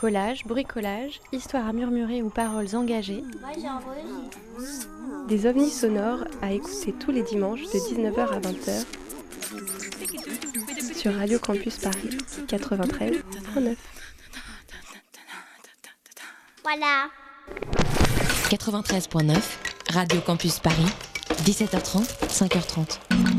Collage, bricolage, histoire à murmurer ou paroles engagées. Des ovnis sonores à écouter tous les dimanches de 19h à 20h sur Radio Campus Paris 93.9. Voilà. 93.9, Radio Campus Paris, 17h30, 5h30.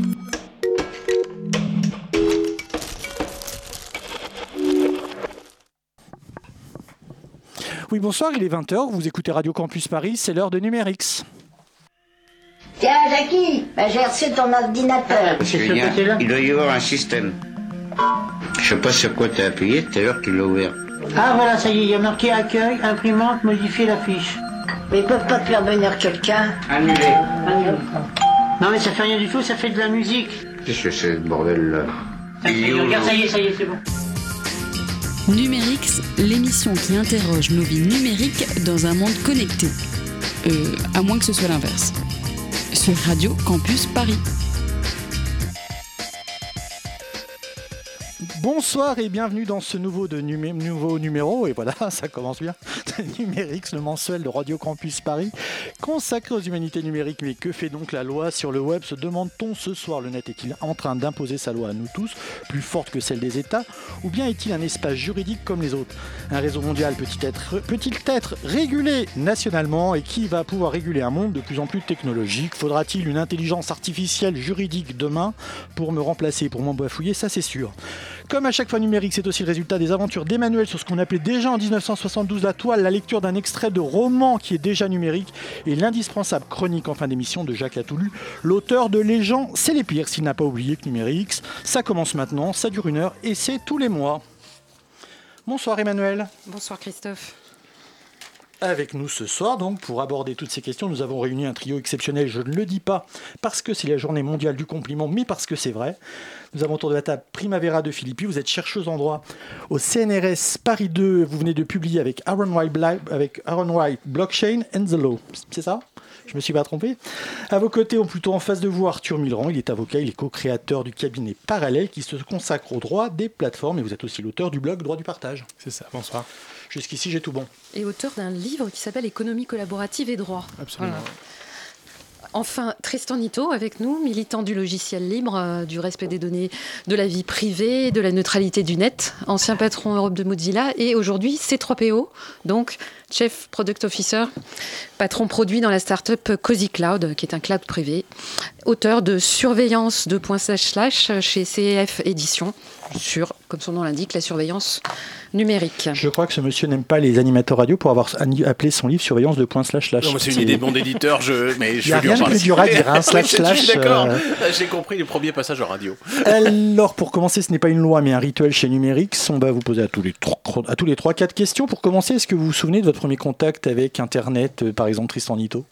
Oui, bonsoir, il est 20h, vous écoutez Radio Campus Paris, c'est l'heure de Numérix. Tiens, Jackie, bah, j'ai reçu ton ordinateur. Parce qu'il y a- il doit y avoir un système. Je sais pas sur quoi t'as appuyé, tout à l'heure tu l'as ouvert. Ah voilà, ça y est, il y a marqué accueil, imprimante, modifier la fiche. Mais ils peuvent pas te faire venir quelqu'un. Annulé. Non mais ça fait rien du tout, ça fait de la musique. Qu'est-ce que c'est ce bordel là regarde, ça y est, ça y est, c'est bon. Numérix, l'émission qui interroge nos vies numériques dans un monde connecté. Euh, à moins que ce soit l'inverse. Sur Radio Campus Paris. Bonsoir et bienvenue dans ce nouveau, nouveau numéro, et voilà, ça commence bien, Numérix, le mensuel de Radio Campus Paris, consacré aux humanités numériques. Mais que fait donc la loi sur le web Se demande-t-on ce soir, le net est-il en train d'imposer sa loi à nous tous, plus forte que celle des États, ou bien est-il un espace juridique comme les autres? Un réseau mondial peut-il être, peut-il être régulé nationalement, et qui va pouvoir réguler un monde de plus en plus technologique? Faudra-t-il une intelligence artificielle juridique demain pour me remplacer, pour m'embafouiller? Ça c'est sûr. Comme à chaque fois numérique, c'est aussi le résultat des aventures d'Emmanuel sur ce qu'on appelait déjà en 1972 la toile, la lecture d'un extrait de roman qui est déjà numérique et l'indispensable chronique en fin d'émission de Jacques Latoulu, l'auteur de Les gens, c'est les pires, s'il n'a pas oublié que numérique, ça commence maintenant, ça dure une heure et c'est tous les mois. Bonsoir Emmanuel. Bonsoir Christophe. Avec nous ce soir, donc, pour aborder toutes ces questions, nous avons réuni un trio exceptionnel. Je ne le dis pas parce que c'est la journée mondiale du compliment, mais parce que c'est vrai. Nous avons autour de la table Primavera de Philippi. Vous êtes chercheuse en droit au CNRS Paris 2. Vous venez de publier avec Aaron White, Blockchain and the Law. C'est ça? Je me suis pas trompé? À vos côtés, ou plutôt en face de vous, Arthur Milran. Il est avocat, il est co-créateur du cabinet Parallèle qui se consacre au droit des plateformes. Et vous êtes aussi l'auteur du blog Droit du partage. C'est ça, bonsoir. Jusqu'ici, j'ai tout bon. Et auteur d'un livre qui s'appelle Économie collaborative et droit. Absolument. Voilà. Enfin, Tristan Nito avec nous, militant du logiciel libre, euh, du respect des données, de la vie privée, de la neutralité du net, ancien patron Europe de Mozilla et aujourd'hui C3PO, donc Chef Product Officer, patron produit dans la startup Cozy Cloud, qui est un cloud privé, auteur de Surveillance 2.slash chez CF Éditions sur, comme son nom l'indique, la surveillance numérique. Je crois que ce monsieur n'aime pas les animateurs radio pour avoir appelé son livre Surveillance de point slash slash. C'est une idée de mon éditeur, je... mais je Y a vais lui en rien de plus dur à dire, hein, slash, je suis slash, d'accord. euh. J'ai compris les premiers passages en radio. Alors, pour commencer, ce n'est pas une loi, mais un rituel chez Numérix. On va vous poser à tous les trois, à tous les trois quatre questions. Pour commencer, est-ce que vous vous souvenez de votre premier contact avec Internet, euh, par exemple Tristan Nito?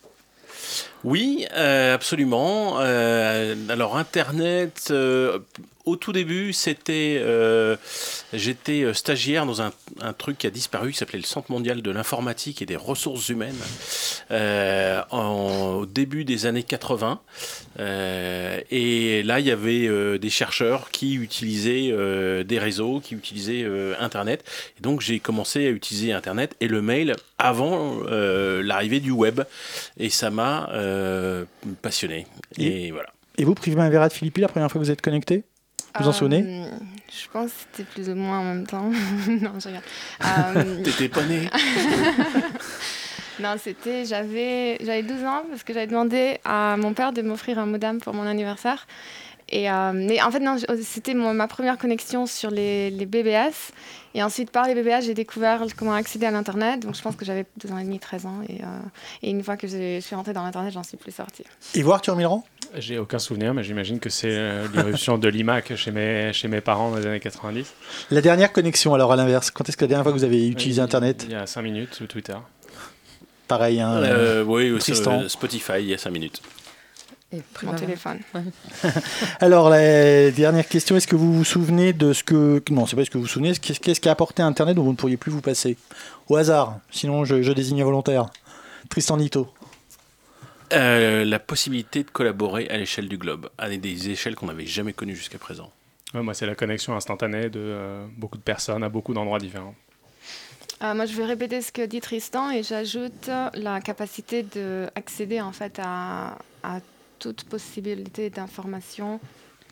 Oui, euh, absolument. Euh, alors Internet, euh, au tout début, c'était, j'étais stagiaire dans un, truc qui a disparu, qui s'appelait le Centre mondial de l'informatique et des ressources humaines, en- au début des années 80. Euh, et là, il y avait des chercheurs qui utilisaient des réseaux, qui utilisaient Internet. Et donc, j'ai commencé à utiliser Internet et le mail avant l'arrivée du web. Et ça m'a euh, passionné. Et, voilà. Et vous, Primavera de Philippi, la première fois que vous êtes connecté Vous en souvenez Euh, Je pense que c'était plus ou moins en même temps. non, je regarde. Euh, T'étais pas né non, c'était. J'avais j'avais 12 ans parce que j'avais demandé à mon père de m'offrir un modem pour mon anniversaire. Et, euh, mais en fait, non, c'était ma première connexion sur les, les BBS. Et ensuite, par les BBS, j'ai découvert comment accéder à l'Internet. Donc, je pense que j'avais 2 ans et demi, 13 ans. Et, euh, et une fois que je suis rentrée dans l'Internet, j'en suis plus sortie. Et vous, Arthur Milran J'ai aucun souvenir, mais j'imagine que c'est euh, l'irruption de l'IMAC chez mes, chez mes parents dans les années 90. La dernière connexion, alors à l'inverse, quand est-ce que la dernière fois que vous avez utilisé Il- Internet? Il y a 5 minutes sur Twitter. Pareil, hein, Euh, oui, Tristan. Spotify, il y a 5 minutes. Et Mon téléphone. Alors, la dernière question, est-ce que vous vous souvenez de ce que... Non, c'est pas ce que vous vous souvenez, qu'est-ce qu'est-ce qui a apporté Internet dont vous ne pourriez plus vous passer? Au hasard, sinon je, je désigne un volontaire. Tristan Nito. Euh, la possibilité de collaborer à l'échelle du globe, à des échelles qu'on n'avait jamais connues jusqu'à présent. Ouais, moi, c'est la connexion instantanée de euh, beaucoup de personnes à beaucoup d'endroits différents. Euh, moi, je vais répéter ce que dit Tristan et j'ajoute la capacité d'accéder en fait à, à toute possibilité d'information,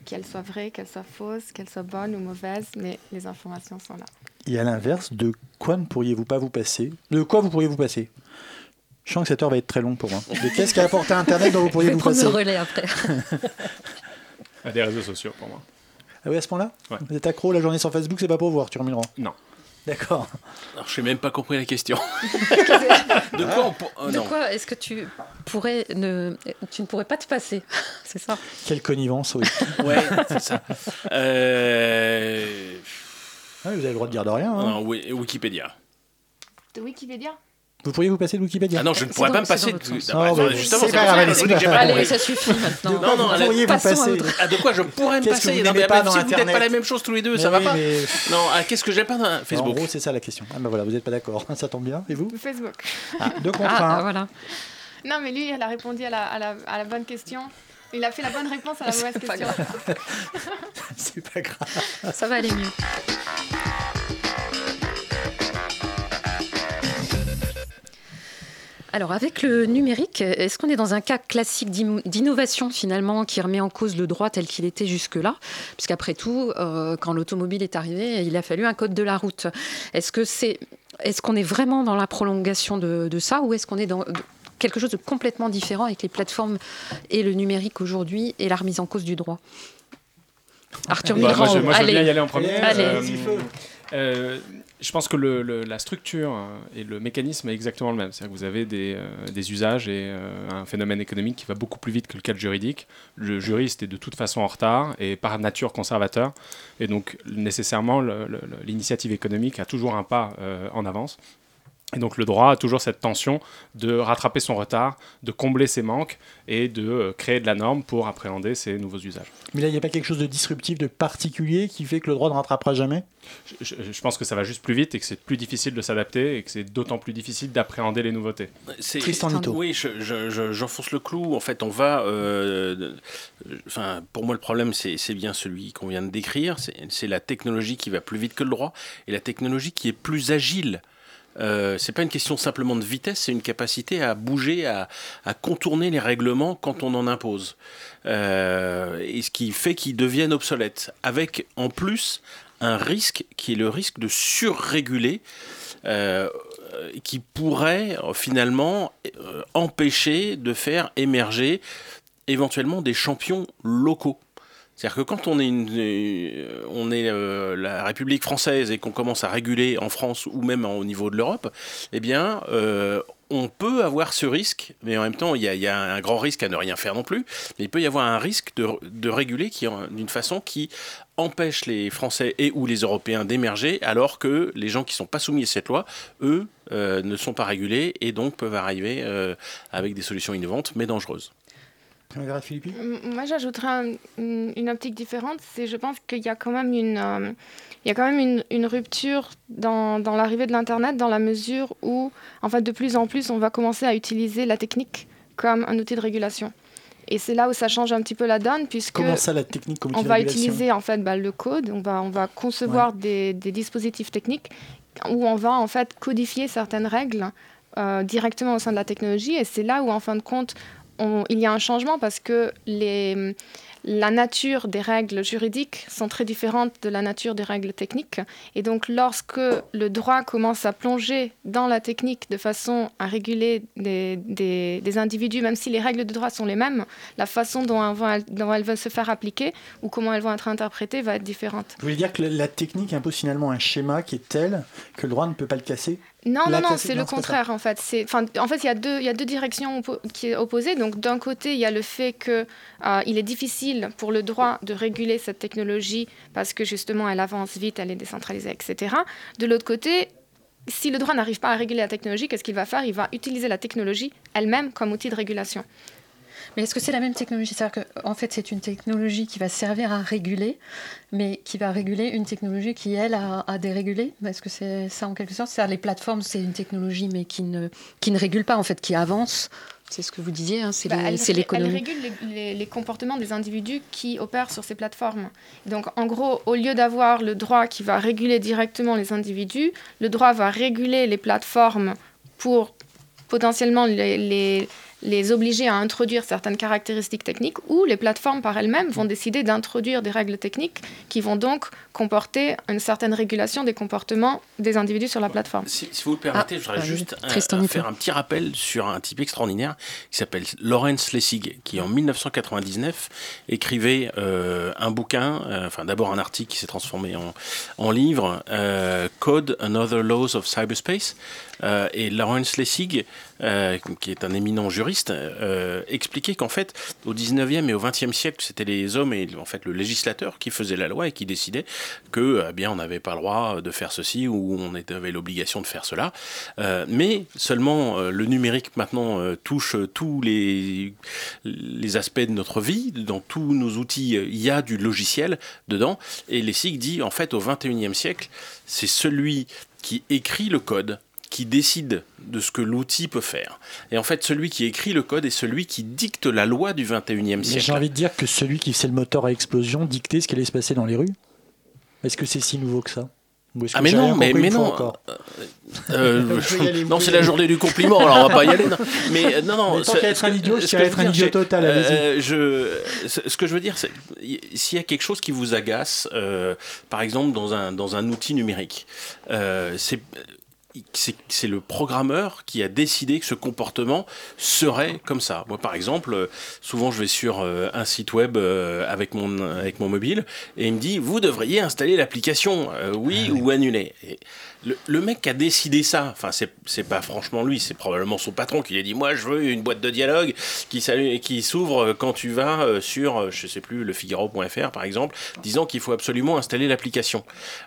qu'elle soit vraie, qu'elle soit fausse, qu'elle soit bonne ou mauvaise, mais les informations sont là. Et à l'inverse, de quoi ne pourriez-vous pas vous passer De quoi vous pourriez vous passer? Je sens que cette heure va être très longue pour moi. De qu'est-ce qu'a apporté Internet dont vous pourriez Je vais vous prendre passer? le relais après. À des réseaux sociaux pour moi. Ah oui, à ce point-là? Ouais. Vous êtes accro, la journée sans Facebook, c'est pas pour vous, Arthur Milran Non. D'accord. Alors, je n'ai même pas compris la question. de quoi on pour- De non. quoi est-ce que tu pourrais ne, tu ne pourrais pas te passer C'est ça. Quelle connivence, oui. Ouais, c'est ça. Euh... Ah, vous avez le droit de dire de rien. hein. non, Wikipédia. De Wikipédia? Vous pourriez vous passer de Wikipédia Ah non, je ne pourrais pas me passer de. Ah, bah, bah, justement, c'est pas grave, Allez, ça suffit maintenant. Non, non, vous pourriez vous passer Ah, de quoi je pourrais me Qu'est-ce que passer vous Non, mais si vous n'êtes pas la même chose tous les deux, ça va pas mais- Non, ah, qu'est-ce que j'aime pas dans En Facebook gros, c'est ça la question. Ah bah voilà, vous n'êtes pas d'accord. Ça tombe bien. Et vous Facebook. ah, Deux contre Ah, un. voilà. Non, mais lui, il a répondu à la, à la, à la bonne question. Il a fait la bonne réponse à la mauvaise question. C'est pas grave. Ça va aller mieux. Alors, avec le numérique, est-ce qu'on est dans un cas classique d'innovation finalement qui remet en cause le droit tel qu'il était jusque-là? Puisqu'après tout, euh, quand l'automobile est arrivée, il a fallu un code de la route. Est-ce que c'est, est-ce qu'on est vraiment dans la prolongation de, de ça ou est-ce qu'on est dans quelque chose de complètement différent avec les plateformes et le numérique aujourd'hui et la remise en cause du droit? Arthur Bah, moi, je, moi, je veux bien y aller en premier. Allez. Euh, euh, je pense que la structure euh, et le mécanisme est exactement le même. C'est-à-dire que vous avez des, euh, usages et euh, un phénomène économique qui va beaucoup plus vite que le cadre juridique. Le juriste est de toute façon en retard et par nature conservateur. Et donc, nécessairement, l'initiative économique a toujours un pas en avance. Et donc le droit a toujours cette tension de rattraper son retard, de combler ses manques et de euh, créer de la norme pour appréhender ces nouveaux usages. Mais là, il n'y a pas quelque chose de disruptif, de particulier qui fait que le droit ne rattrapera jamais? Je, je- je pense que ça va juste plus vite et que c'est plus difficile de s'adapter et que c'est d'autant plus difficile d'appréhender les nouveautés. C'est- Tristan Nito. Oui, je- je- je- j'enfonce le clou. En fait, on va. euh, Enfin, pour moi, le problème, c'est c'est bien celui qu'on vient de décrire. C'est c'est la technologie qui va plus vite que le droit et la technologie qui est plus agile. Euh, c'est pas une question simplement de vitesse, c'est une capacité à bouger, à, contourner les règlements quand on en impose. Euh, ce qui fait qu'ils deviennent obsolètes. Avec en plus un risque qui est le risque de surréguler. euh, qui pourrait euh, finalement empêcher de faire émerger éventuellement des champions locaux. C'est-à-dire que quand on est, euh, euh, la République française et qu'on commence à réguler en France ou même au niveau de l'Europe, eh bien, euh, on peut avoir ce risque, mais en même temps, il y, a, un grand risque à ne rien faire non plus, mais il peut y avoir un risque de, réguler d'une façon qui empêche les Français et ou les Européens d'émerger, alors que les gens qui ne sont pas soumis à cette loi, eux, ne sont pas régulés et donc peuvent arriver avec des solutions innovantes mais dangereuses. Moi, j'ajouterais un- une, optique différente. C'est, je pense qu'il y a quand même une, euh, il y a quand même une, une rupture dans, dans l'arrivée de l'internet, dans la mesure où, en fait, de plus en plus, on va commencer à utiliser la technique comme un outil de régulation. Et c'est là où ça change un petit peu la donne, puisque Comment ça, la technique comme on va utiliser en fait bah, le code, on va, on va concevoir des, des dispositifs techniques où on va en fait codifier certaines règles euh, directement au sein de la technologie et c'est là où en fin de compte il y a un changement parce que les, la nature des règles juridiques sont très différentes de la nature des règles techniques. Et donc, lorsque le droit commence à plonger dans la technique de façon à réguler des, des- des individus, même si les règles de droit sont les mêmes, la façon dont elles, vont, dont elles vont se faire appliquer ou comment elles vont être interprétées va être différente. Vous voulez dire que la, technique impose finalement un schéma qui est tel que le droit ne peut pas le casser? Non, La non, non, c'est le contraire en fait. En fait, il y a deux, il y a deux directions oppo- qui est opposées. Donc, d'un côté, il y a le fait que euh, il est difficile pour le droit de réguler cette technologie parce que justement, elle avance vite, elle est décentralisée, etc. De l'autre côté, si le droit n'arrive pas à réguler la technologie, qu'est-ce qu'il va faire? Il va utiliser la technologie elle-même comme outil de régulation. Mais est-ce que c'est la même technologie? C'est-à-dire qu'en fait, c'est une technologie qui va servir à réguler, mais qui va réguler une technologie qui, elle, a, a dérégulé? Est-ce que c'est ça en quelque sorte? C'est-à-dire les plateformes, c'est une technologie, mais qui ne, qui ne régule pas, en fait, qui avance C'est ce que vous disiez, hein, c'est Bah, l'économie. elle régule les, les- les comportements des individus qui opèrent sur ces plateformes. Donc, en gros, au lieu d'avoir le droit qui va réguler directement les individus, le droit va réguler les plateformes pour potentiellement les, les- les obliger à introduire certaines caractéristiques techniques, ou les plateformes par elles-mêmes vont décider d'introduire des règles techniques qui vont donc comporter une certaine régulation des comportements des individus sur la plateforme. Si, si vous le permettez, Ah, je voudrais juste euh, faire un petit rappel sur un type extraordinaire qui s'appelle Lawrence Lessig, qui en 1999 écrivait euh, un bouquin, euh, enfin d'abord un article qui s'est transformé en, en livre, euh, Code and Other Laws of Cyberspace. Euh, et Lawrence Lessig, euh, qui est un éminent juriste, euh, expliquait qu'en fait, au 19e et au 20e siècle, c'était les hommes et en fait le législateur qui faisaient la loi et qui décidaient que eh bien on n'avait pas le droit de faire ceci ou on avait l'obligation de faire cela. Mais seulement le numérique maintenant touche tous les, aspects de notre vie. Dans tous nos outils, il y a du logiciel dedans. Et Lessig dit en fait au 21e siècle, c'est celui qui écrit le code qui décide de ce que l'outil peut faire. Et en fait, celui qui écrit le code est celui qui dicte la loi du 21e Mais J'ai siècle. envie de dire que celui qui faisait le moteur à explosion dictait ce qui allait se passer dans les rues. Est-ce que c'est si nouveau que ça? Ou est-ce Ah que mais non, mais, mais non. encore? Euh, vous non, c'est la journée du compliment, alors on va pas y aller. non. Mais euh, non, non. Mais tant qu'à être un idiot, ce je être un idiot total, euh, je, ce que je veux dire, c'est s'il y a quelque chose qui vous agace, euh, par exemple dans un dans un outil numérique, euh, c'est c'est le programmeur qui a décidé que ce comportement serait comme ça. Moi, par exemple, euh, souvent je vais sur euh, un site web euh, avec mon avec mon mobile et il me dit vous devriez installer l'application, euh, oui ou annuler. Et le, mec qui a décidé ça, enfin c'est pas franchement lui, c'est probablement son patron qui lui a dit moi je veux une boîte de dialogue qui s'ouvre quand tu vas euh, sur euh, je sais plus le Figaro.fr par exemple, disant qu'il faut absolument installer l'application.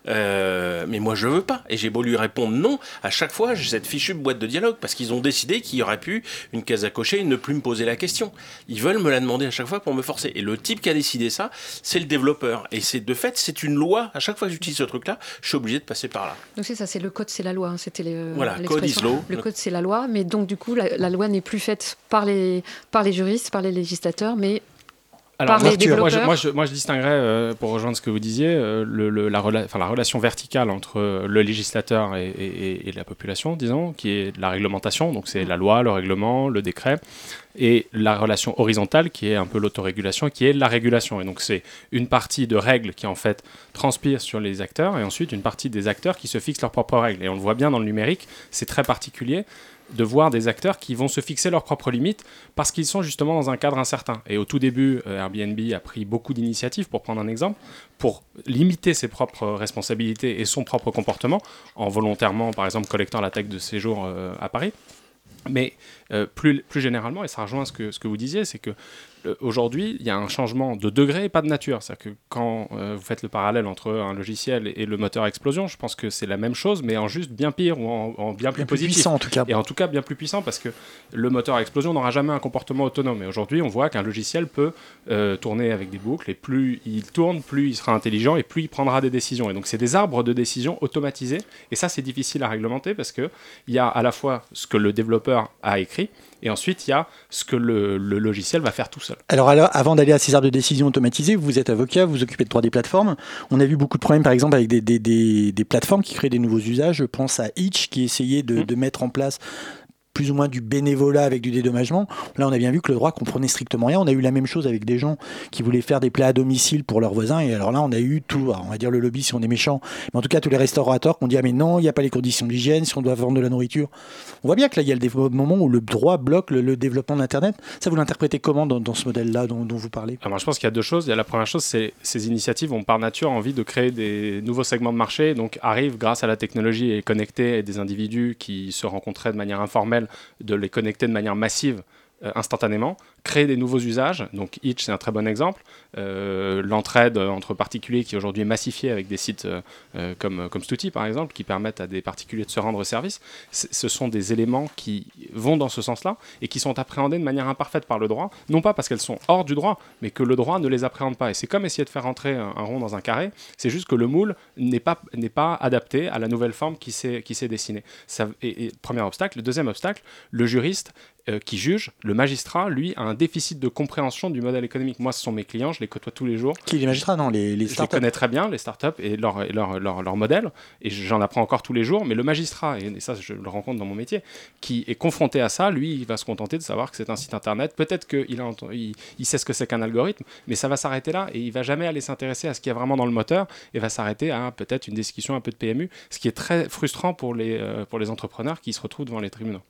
Euh, mais moi je veux pas et j'ai beau lui répondre non, à chaque fois j'ai cette fichue boîte de dialogue parce qu'ils ont décidé qu'il y aurait pu une case à cocher et ne plus me poser la question. Ils veulent me la demander à chaque fois pour me forcer. Et le type qui a décidé ça, c'est le développeur. Et c'est de fait c'est une loi. À chaque fois que j'utilise ce truc-là, je suis obligé de passer par là. Donc ça, c'est le code, c'est la loi. hein, C'était les- Voilà, l'expression. code is law. Le code, c'est la loi, mais donc du coup, la, la loi n'est plus faite par les, par les juristes, par les législateurs, mais Alors, par moi, les je- moi, je, moi, je, moi, je distinguerais, euh, pour rejoindre ce que vous disiez, euh, le, le- la, rela- enfin, la relation verticale entre euh, le législateur et, et- et la population, disons, qui est la réglementation, donc c'est la loi, le règlement, le décret, et la relation horizontale, qui est un peu l'autorégulation, qui est la régulation. Et donc c'est une partie de règles qui en fait transpire sur les acteurs, et ensuite une partie des acteurs qui se fixent leurs propres règles. Et on le voit bien dans le numérique, c'est très particulier de voir des acteurs qui vont se fixer leurs propres limites parce qu'ils sont justement dans un cadre incertain. Et au tout début, euh, Airbnb a pris beaucoup d'initiatives, pour prendre un exemple, pour limiter ses propres responsabilités et son propre comportement, en volontairement, par exemple, collectant la taxe de séjour euh, à Paris. Mais euh, plus, plus généralement, et ça rejoint ce que, ce que vous disiez, c'est que aujourd'hui, il y a un changement de degré et pas de nature. C'est-à-dire que quand euh, vous faites le parallèle entre un logiciel et, et le moteur explosion, je pense que c'est la même chose, mais en juste bien pire ou en, en bien plus Bien plus positif. puissant, en tout cas. Et en tout cas, bien plus puissant parce que le moteur explosion n'aura jamais un comportement autonome. Et aujourd'hui, on voit qu'un logiciel peut euh, tourner avec des boucles, et plus il tourne, plus il sera intelligent, et plus il prendra des décisions. Et donc, c'est des arbres de décision automatisés. Et ça, c'est difficile à réglementer parce qu'il y a à la fois ce que le développeur a écrit, et ensuite, il y a ce que le, le logiciel va faire tout seul. Alors, alors, avant d'aller à ces arbres de décision automatisés, vous êtes avocat, vous vous occupez de droit des plateformes. On a vu beaucoup de problèmes, par exemple, avec des, des- des- des plateformes qui créent des nouveaux usages. Je pense à Itch, qui essayait de, de mettre en place plus ou moins du bénévolat avec du dédommagement. Là, on a bien vu que le droit comprenait strictement rien. On a eu la même chose avec des gens qui voulaient faire des plats à domicile pour leurs voisins. Et alors là, on a eu tout, on va dire le lobby si on est méchant, mais en tout cas tous les restaurateurs qui ont dit ah mais non, il n'y a pas les conditions d'hygiène, si on doit vendre de la nourriture. On voit bien que là, il y a le moment où le droit bloque le, développement de l'Internet. Ça, vous l'interprétez comment dans, ce modèle-là dont, vous parlez? Je pense qu'il y a deux choses. Il y a la première chose, c'est ces initiatives ont par nature envie de créer des nouveaux segments de marché, donc arrivent grâce à la technologie et connecter et des individus qui se rencontraient de manière informelle, de les connecter de manière massive euh, instantanément, créer des nouveaux usages. Donc Itch, c'est un très bon exemple. Euh, L'entraide entre particuliers qui aujourd'hui est massifiée avec des sites euh, euh, comme, comme Stuti, par exemple, qui permettent à des particuliers de se rendre service. Ce sont des éléments qui vont dans ce sens-là et qui sont appréhendés de manière imparfaite par le droit, non pas parce qu'elles sont hors du droit, mais que le droit ne les appréhende pas. Et c'est comme essayer de faire rentrer un, rond dans un carré, c'est juste que le moule n'est pas, pas adapté à la nouvelle forme qui s'est, dessinée. Ça, et, premier obstacle. Le deuxième obstacle, le juriste qui juge. Le magistrat, lui, a un déficit de compréhension du modèle économique. Moi, ce sont mes clients, je les côtoie tous les jours. Qui les magistrats Non, les, les Je les startups. connais très bien, les startups et leur, et leur, leur, leur modèle, et j'en apprends encore tous les jours. Mais le magistrat, et ça je le rencontre dans mon métier, qui est confronté à ça, lui, il va se contenter de savoir que c'est un site internet. Peut-être qu'il il, il sait ce que c'est qu'un algorithme, mais ça va s'arrêter là, et il va jamais aller s'intéresser à ce qu'il y a vraiment dans le moteur, et va s'arrêter à peut-être une discussion un peu de PMU, ce qui est très frustrant pour les, euh, pour les entrepreneurs qui se retrouvent devant les tribunaux.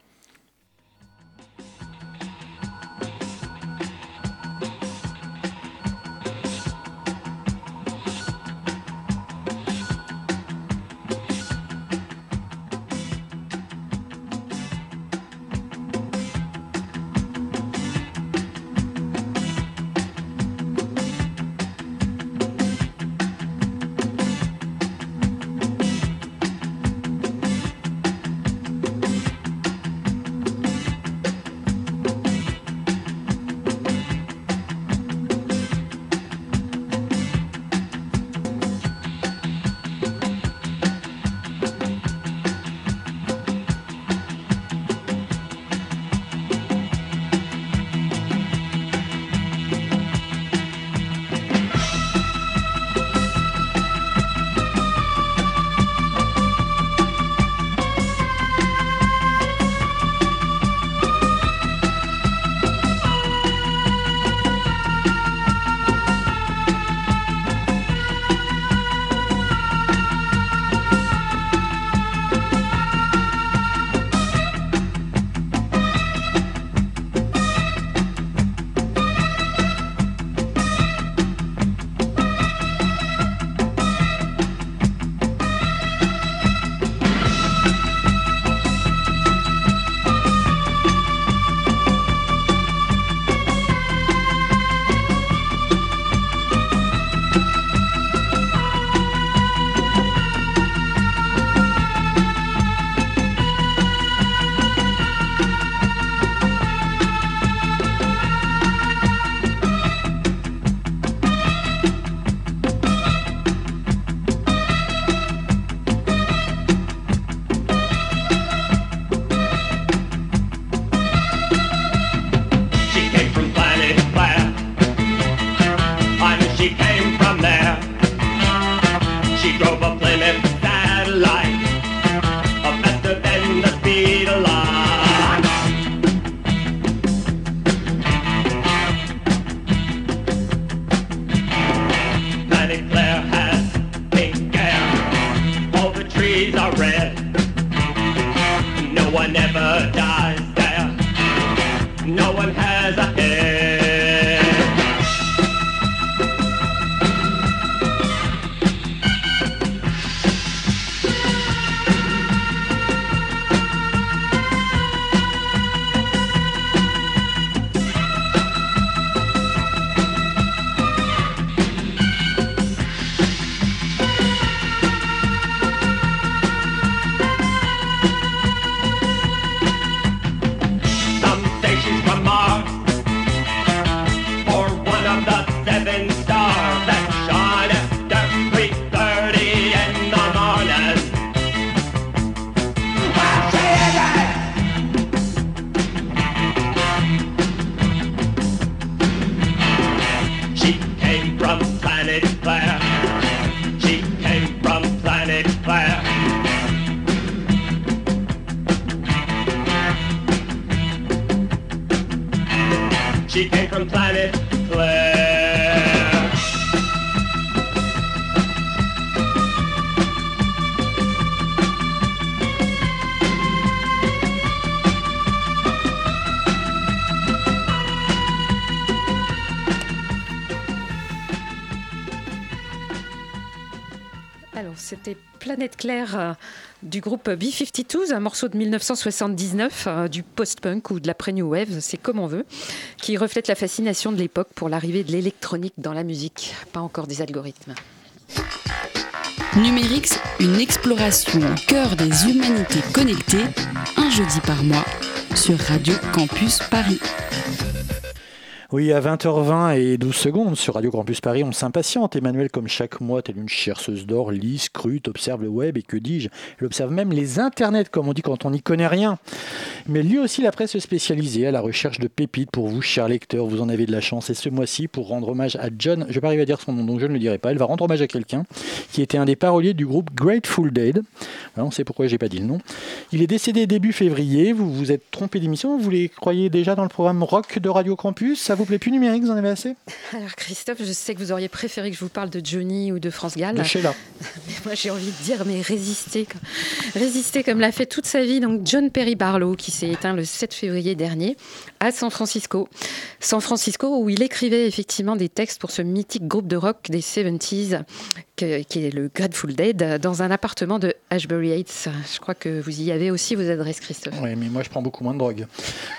Euh, du groupe B-52, un morceau de 1979, euh, du post-punk ou de l'après-new wave, c'est comme on veut, qui reflète la fascination de l'époque pour l'arrivée de l'électronique dans la musique, pas encore des algorithmes. Numérix, une exploration au cœur des humanités connectées, un jeudi par mois, sur Radio Campus Paris. Oui, à 20h20 et 12 secondes sur Radio Campus Paris, on s'impatiente. Emmanuel, comme chaque mois, telle une chercheuse d'or, lit, scrute, observe le web et que dis-je, elle observe même les internets, comme on dit quand on n'y connaît rien. Mais lui aussi la presse spécialisée à la recherche de pépites pour vous, chers lecteurs, vous en avez de la chance. Et ce mois-ci, pour rendre hommage à John, je ne vais pas arriver à dire son nom, donc je ne le dirai pas, elle va rendre hommage à quelqu'un qui était un des paroliers du groupe Grateful Dead. Voilà, on sait pourquoi j'ai pas dit le nom. Il est décédé début février, vous vous êtes trompé d'émission, vous les croyez déjà dans le programme rock de Radio Campus, plaît plus numérique, vous en avez assez? Alors Christophe, je sais que vous auriez préféré que je vous parle de Johnny ou de France Gall. De Sheila. Mais moi j'ai envie de dire, mais résister, comme- résister comme l'a fait toute sa vie. Donc John Perry Barlow, qui s'est éteint le 7 février dernier à San Francisco. San Francisco où il écrivait effectivement des textes pour ce mythique groupe de rock des 70s, qui est le Grateful Dead, dans un appartement de Ashbury Heights. Je crois que vous y avez aussi vos adresses, Christophe. Oui, mais moi je prends beaucoup moins de drogue.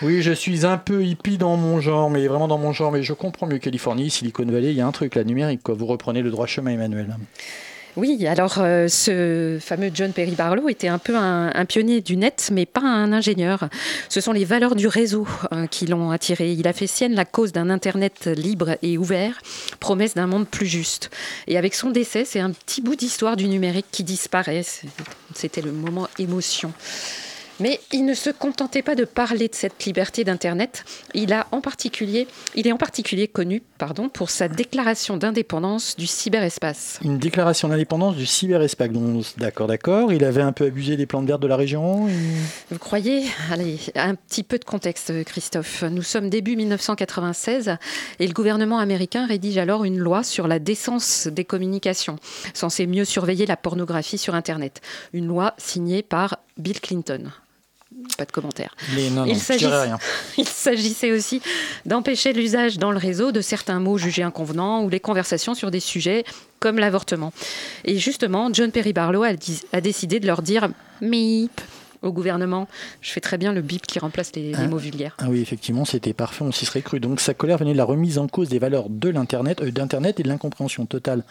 Oui, je suis un peu hippie dans mon genre, mais vraiment dans mon genre, mais je comprends mieux Californie, Silicon Valley, il y a un truc, la numérique. Vous reprenez le droit chemin, Emmanuel. Oui, alors euh, ce fameux John Perry Barlow était un peu un, pionnier du net, mais pas un ingénieur. Ce sont les valeurs du réseau euh, qui l'ont attiré. Il a fait sienne la cause d'un Internet libre et ouvert, promesse d'un monde plus juste. Et avec son décès, c'est un petit bout d'histoire du numérique qui disparaît. C'était le moment émotion. Mais il ne se contentait pas de parler de cette liberté d'Internet. Il, a il est en particulier connu pardon, pour sa déclaration d'indépendance du cyberespace. Une déclaration d'indépendance du cyberespace. D'accord, d'accord. Il avait un peu abusé des plantes vertes de la région. et- Vous croyez? Allez, un petit peu de contexte, Christophe. Nous sommes début 1996 et le gouvernement américain rédige alors une loi sur la décence des communications, censée mieux surveiller la pornographie sur Internet. Une loi signée par Bill Clinton. Pas de commentaire. Mais non, non, Il rien. S'agissait aussi d'empêcher l'usage dans le réseau de certains mots jugés inconvenants ou les conversations sur des sujets comme l'avortement. Et justement, John Perry Barlow a, dit- a décidé de leur dire MIP au gouvernement. Je fais très bien le bip qui remplace les, les Hein mots vulgaires. Ah oui, effectivement, c'était parfait, on s'y serait cru. Donc sa colère venait de la remise en cause des valeurs de l'Internet, euh, d'Internet et de l'incompréhension totale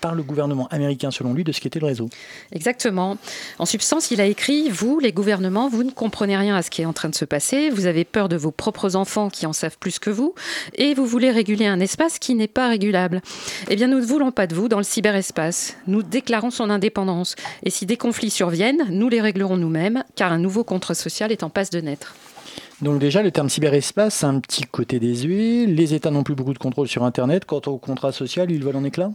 par le gouvernement américain, selon lui, de ce qu'était le réseau. Exactement. En substance, il a écrit Vous, les gouvernements, vous ne comprenez rien à ce qui est en train de se passer, vous avez peur de vos propres enfants qui en savent plus que vous, et vous voulez réguler un espace qui n'est pas régulable. Eh bien, nous ne voulons pas de vous dans le cyberespace. Nous déclarons son indépendance. Et si des conflits surviennent, nous les réglerons nous-mêmes, car un nouveau contre social est en passe de naître. Donc déjà, le terme cyberespace a un petit côté désuet. Les États n'ont plus beaucoup de contrôle sur Internet. Quant au contrat social, ils volent en éclats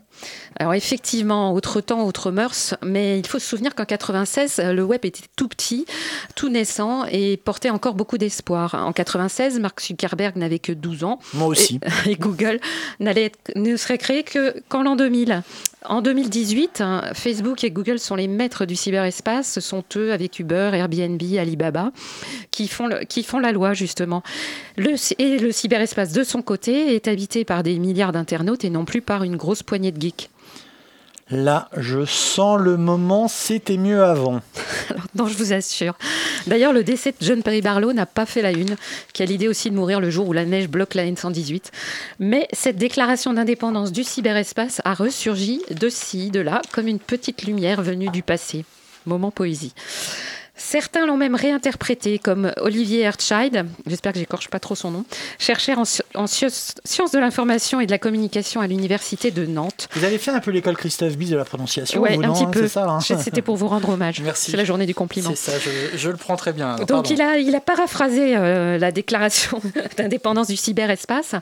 Alors effectivement, autre temps, autre mœurs, mais il faut se souvenir qu'en 96, le web était tout petit, tout naissant et portait encore beaucoup d'espoir. En 96, Mark Zuckerberg n'avait que 12 ans. Moi aussi. Et, et Google n'allait être- ne serait créé que qu'en l'an 2000. En 2018, hein, Facebook et Google sont les maîtres du cyberespace. Ce sont eux, avec Uber, Airbnb, Alibaba, qui font, la loi, justement. Et le cyberespace, de son côté, est habité par des milliards d'internautes et non plus par une grosse poignée de geeks. Là, je sens le moment, c'était mieux avant. Non, je vous assure. D'ailleurs, le décès de John Perry Barlow n'a pas fait la une, qui a l'idée aussi de mourir le jour où la neige bloque la N118. Mais cette déclaration d'indépendance du cyberespace a ressurgi de ci, de là, comme une petite lumière venue du passé. Moment poésie. Certains l'ont même réinterprété comme Olivier Hertscheid, j'espère que j'écorche pas trop son nom, chercheur en, sci- en sciences de l'information et de la communication à l'université de Nantes. Vous avez fait un peu l'école Christophe Bis de la prononciation vous, un non, petit hein, peu. Hein C'était pour vous rendre hommage. Merci. C'est la journée du compliment. C'est ça, je, je le prends très bien. Alors, Donc il a, il a paraphrasé euh, la déclaration d'indépendance du cyberespace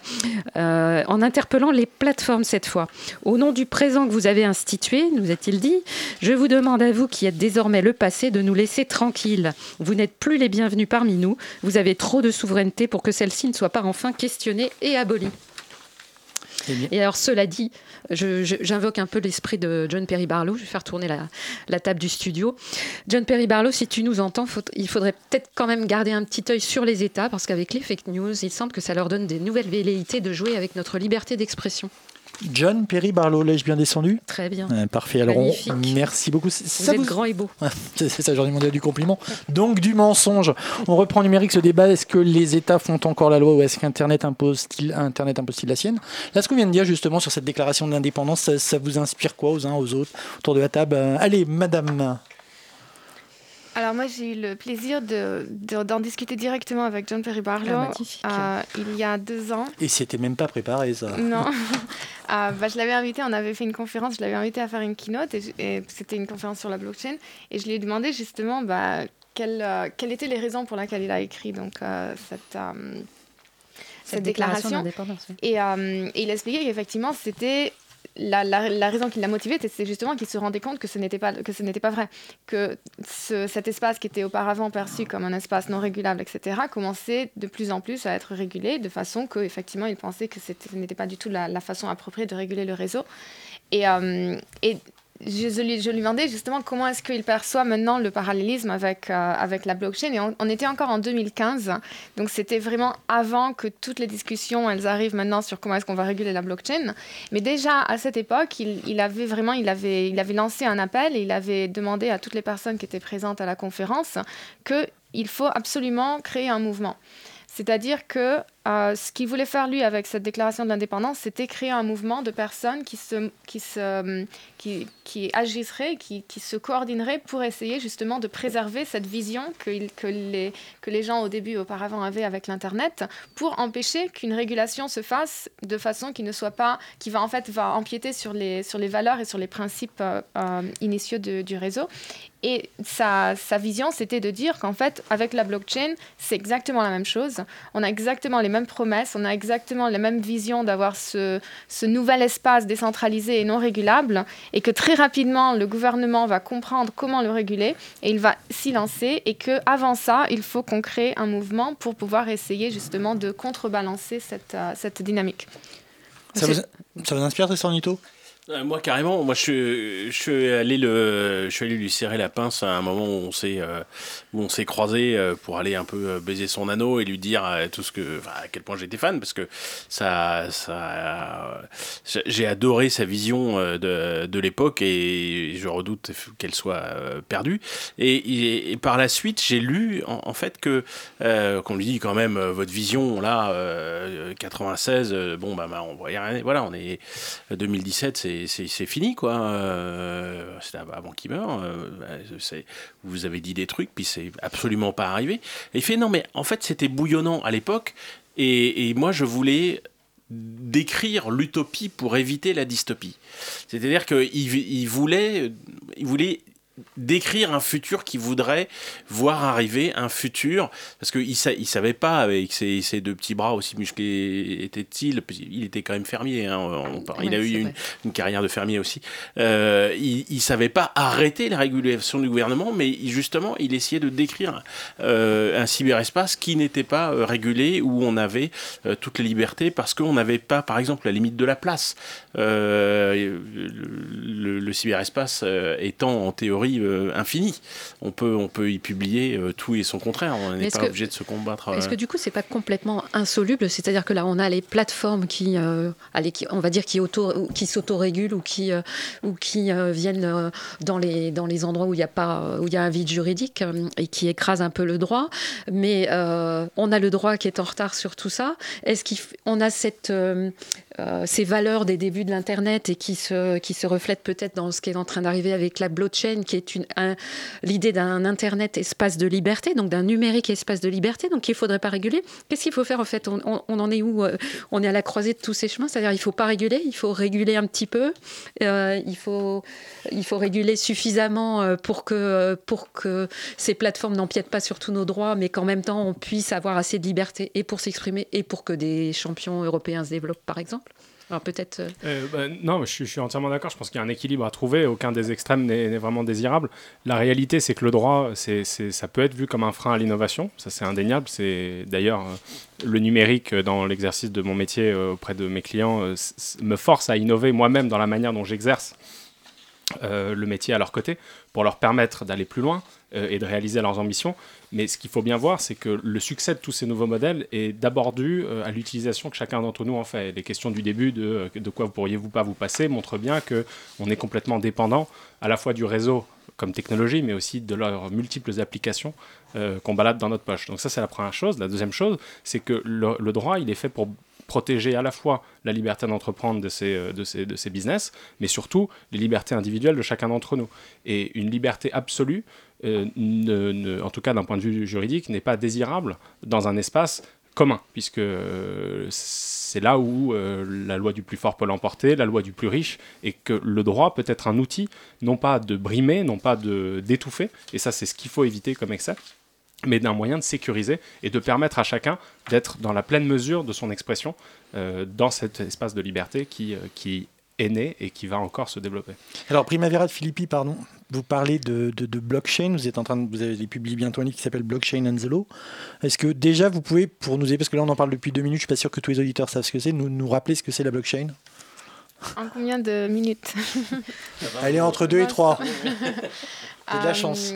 euh, en interpellant les plateformes cette fois. Au nom du présent que vous avez institué, nous a-t-il dit, je vous demande à vous qui êtes désormais le passé de nous laisser tranquilles. Vous n'êtes plus les bienvenus parmi nous. Vous avez trop de souveraineté pour que celle-ci ne soit pas enfin questionnée et abolie. Eh Et alors, cela dit, j'invoque un peu l'esprit de John Perry Barlow. Je vais faire tourner la, la table du studio. John Perry Barlow, si tu nous entends, faut- il faudrait peut-être quand même garder un petit œil sur les États, parce qu'avec les fake news, il semble que ça leur donne des nouvelles velléités de jouer avec notre liberté d'expression. John Perry Barlow, l'ai-je bien descendu Très bien. Euh, Parfait, alors on- Magnifique. merci beaucoup. C'est- Vous ça êtes grand et beau. C'est ça, journée mondiale du compliment. Donc du mensonge. On reprend numérique ce débat. Est-ce que les États font encore la loi ou est-ce qu'Internet impose-t-il Internet impose-t-il la sienne? Là, ce qu'on vient de dire justement sur cette déclaration d'indépendance, ça, ça vous inspire quoi aux uns aux autres autour de la table? Euh, Allez, Madame. Alors moi j'ai eu le plaisir de, de- d'en discuter directement avec John Perry Barlow Ah, euh, il y a deux ans. Et c'était même pas préparé ça. Non. Euh, bah, je l'avais invité, on avait fait une conférence, je l'avais invité à faire une keynote et, c'était une conférence sur la blockchain et je lui ai demandé justement bah, quelles, euh, quelles étaient les raisons pour lesquelles il a écrit donc, euh, cette, euh, cette, déclaration déclaration. d'indépendance, oui. Et, euh, et il expliquait qu'effectivement c'était la, la- raison qui l'a motivé, c'est justement qu'il se rendait compte que ce n'était pas, que ce n'était pas vrai, que ce- cet espace qui était auparavant perçu comme un espace non régulable, etc., commençait de plus en plus à être régulé de façon que effectivement il pensait que ce n'était pas du tout la, la façon appropriée de réguler le réseau. Et, euh, et je, lui, demandais justement comment est-ce qu'il perçoit maintenant le parallélisme avec, euh, avec la blockchain. Et on, était encore en 2015, donc c'était vraiment avant que toutes les discussions elles arrivent maintenant sur comment est-ce qu'on va réguler la blockchain. Mais déjà à cette époque, il, il avait vraiment il avait, il avait lancé un appel et il avait demandé à toutes les personnes qui étaient présentes à la conférence qu'il faut absolument créer un mouvement. C'est-à-dire que euh, ce qu'il voulait faire lui avec cette déclaration d'indépendance, c'était créer un mouvement de personnes qui, se, qui, se, qui, qui agisseraient, qui, qui se coordonneraient pour essayer justement de préserver cette vision que, que, les, que les gens au début auparavant avaient avec l'Internet, pour empêcher qu'une régulation se fasse de façon qui ne soit pas, qui va en fait va empiéter sur les, sur les valeurs et sur les principes euh, initiaux du réseau. Et sa, sa vision, c'était de dire qu'en fait, avec la blockchain, c'est exactement la même chose. On a exactement les mêmes promesses, on a exactement la même vision d'avoir ce, ce nouvel espace décentralisé et non régulable, et que très rapidement, le gouvernement va comprendre comment le réguler, et il va s'y lancer, et que avant ça, il faut qu'on crée un mouvement pour pouvoir essayer justement de contrebalancer cette, euh, cette dynamique. Ça vous, ça vous inspire, Tristan Nito Moi carrément, moi je, suis- je suis allé le, je suis allé lui serrer la pince à un moment où on s'est, euh, où on s'est croisé euh, pour aller un peu euh, baiser son anneau et lui dire euh, tout ce que, à quel point j'étais fan parce que ça, ça, j'ai- adoré sa vision euh, de, de l'époque et je redoute qu'elle soit euh, perdue. Et, par la suite, j'ai lu en, fait que euh, qu'on lui dit quand même euh, votre vision là, euh, 96, euh, bon bah, bah, on voit rien, voilà, on est 2017, c'est c'est c'est fini quoi. Euh, C'était avant qu'il meure. euh, bah, c'est- vous avez dit des trucs, puis c'est absolument pas arrivé. Il fait non mais en fait c'était bouillonnant à l'époque et, et moi je voulais décrire l'utopie pour éviter la dystopie. C'est-à-dire qu'il il voulait, il voulait décrire un futur qu'il voudrait voir arriver, un futur, parce qu'il sa, il savait pas, avec ses, ses deux petits bras aussi musclés étaient-ils, il était quand même fermier, hein, on il a eu une, une carrière de fermier aussi, Euh, il, il savait pas arrêter la régulation du gouvernement, mais justement, il essayait de décrire euh, un cyberespace qui n'était pas euh, régulé, où on avait toutes les libertés, parce qu'on n'avait pas, par exemple, la limite de la place. Le, le- cyberespace étant en théorie euh, infini, on peut, on peut y publier euh, tout et son contraire. On n'est est-ce pas que- obligé de se combattre. Est-ce euh, que du coup, c'est pas complètement insoluble? C'est-à-dire que là, on a les plateformes qui, allez, qui- on va dire, qui, auto, qui s'autorégulent ou qui, ou qui viennent dans, les, dans les endroits où il y a pas, où il y a un vide juridique et qui écrasent un peu le droit. Mais on a le droit qui est en retard sur tout ça. Est-ce qu'on a cette, euh, ces valeurs des débuts de l'Internet et qui se, qui se reflètent peut-être dans ce qui est en train d'arriver avec la blockchain, qui est l'idée d'un Internet espace de liberté, donc d'un numérique espace de liberté, donc qu'il ne faudrait pas réguler. Qu'est-ce qu'il faut faire en fait? On, en est où euh, On est à la croisée de tous ces chemins, c'est-à-dire il ne faut pas réguler, il faut réguler un petit peu, euh, il, faut, réguler suffisamment euh, pour que ces plateformes n'empiètent pas sur tous nos droits, mais qu'en même temps on puisse avoir assez de liberté et pour s'exprimer et pour que des champions européens se développent par exemple. Peut-être... euh, Euh, bah, non, je suis, entièrement d'accord. Je pense qu'il y a un équilibre à trouver. Aucun des extrêmes n'est vraiment désirable. La réalité, c'est que le droit, ça peut être vu comme un frein à l'innovation. Ça, c'est indéniable. C'est d'ailleurs euh, le numérique dans l'exercice de mon métier auprès de mes clients me force à innover moi-même dans la manière dont j'exerce euh, le métier à leur côté pour leur permettre d'aller plus loin euh, et de réaliser leurs ambitions. Mais ce qu'il faut bien voir, c'est que le succès de tous ces nouveaux modèles est d'abord dû euh, à l'utilisation que chacun d'entre nous en fait. Les questions du début de, de quoi pourriez-vous pas vous passer montrent bien que on est complètement dépendant à la fois du réseau comme technologie, mais aussi de leurs multiples applications qu'on balade dans notre poche. Donc ça, c'est la première chose. La deuxième chose, c'est que le droit, il est fait pour protéger à la fois la liberté d'entreprendre de ces, euh, de, ces, de ces business, mais surtout les libertés individuelles de chacun d'entre nous. Et une liberté absolue, euh, en tout cas d'un point de vue juridique, n'est pas désirable dans un espace commun, puisque euh, c'est là où la loi du plus fort peut l'emporter, la loi du plus riche, et que le droit peut être un outil, non pas de brimer, non pas d'étouffer, et ça c'est ce qu'il faut éviter comme excès, mais d'un moyen de sécuriser et de permettre à chacun d'être dans la pleine mesure de son expression euh, dans cet espace de liberté qui, euh, qui est né et qui va encore se développer. Alors, Primavera de Philippi, pardon, vous parlez de, de- de blockchain, vous êtes en train de, vous avez publié bientôt un livre qui s'appelle Blockchain and the Law. Est-ce que déjà vous pouvez, pour nous aider, parce que là on en parle depuis deux minutes, je suis pas sûr que tous les auditeurs savent ce que c'est, nous, nous rappeler ce que c'est la blockchain? En combien de minutes? Elle est entre deux et trois. J'ai de la chance.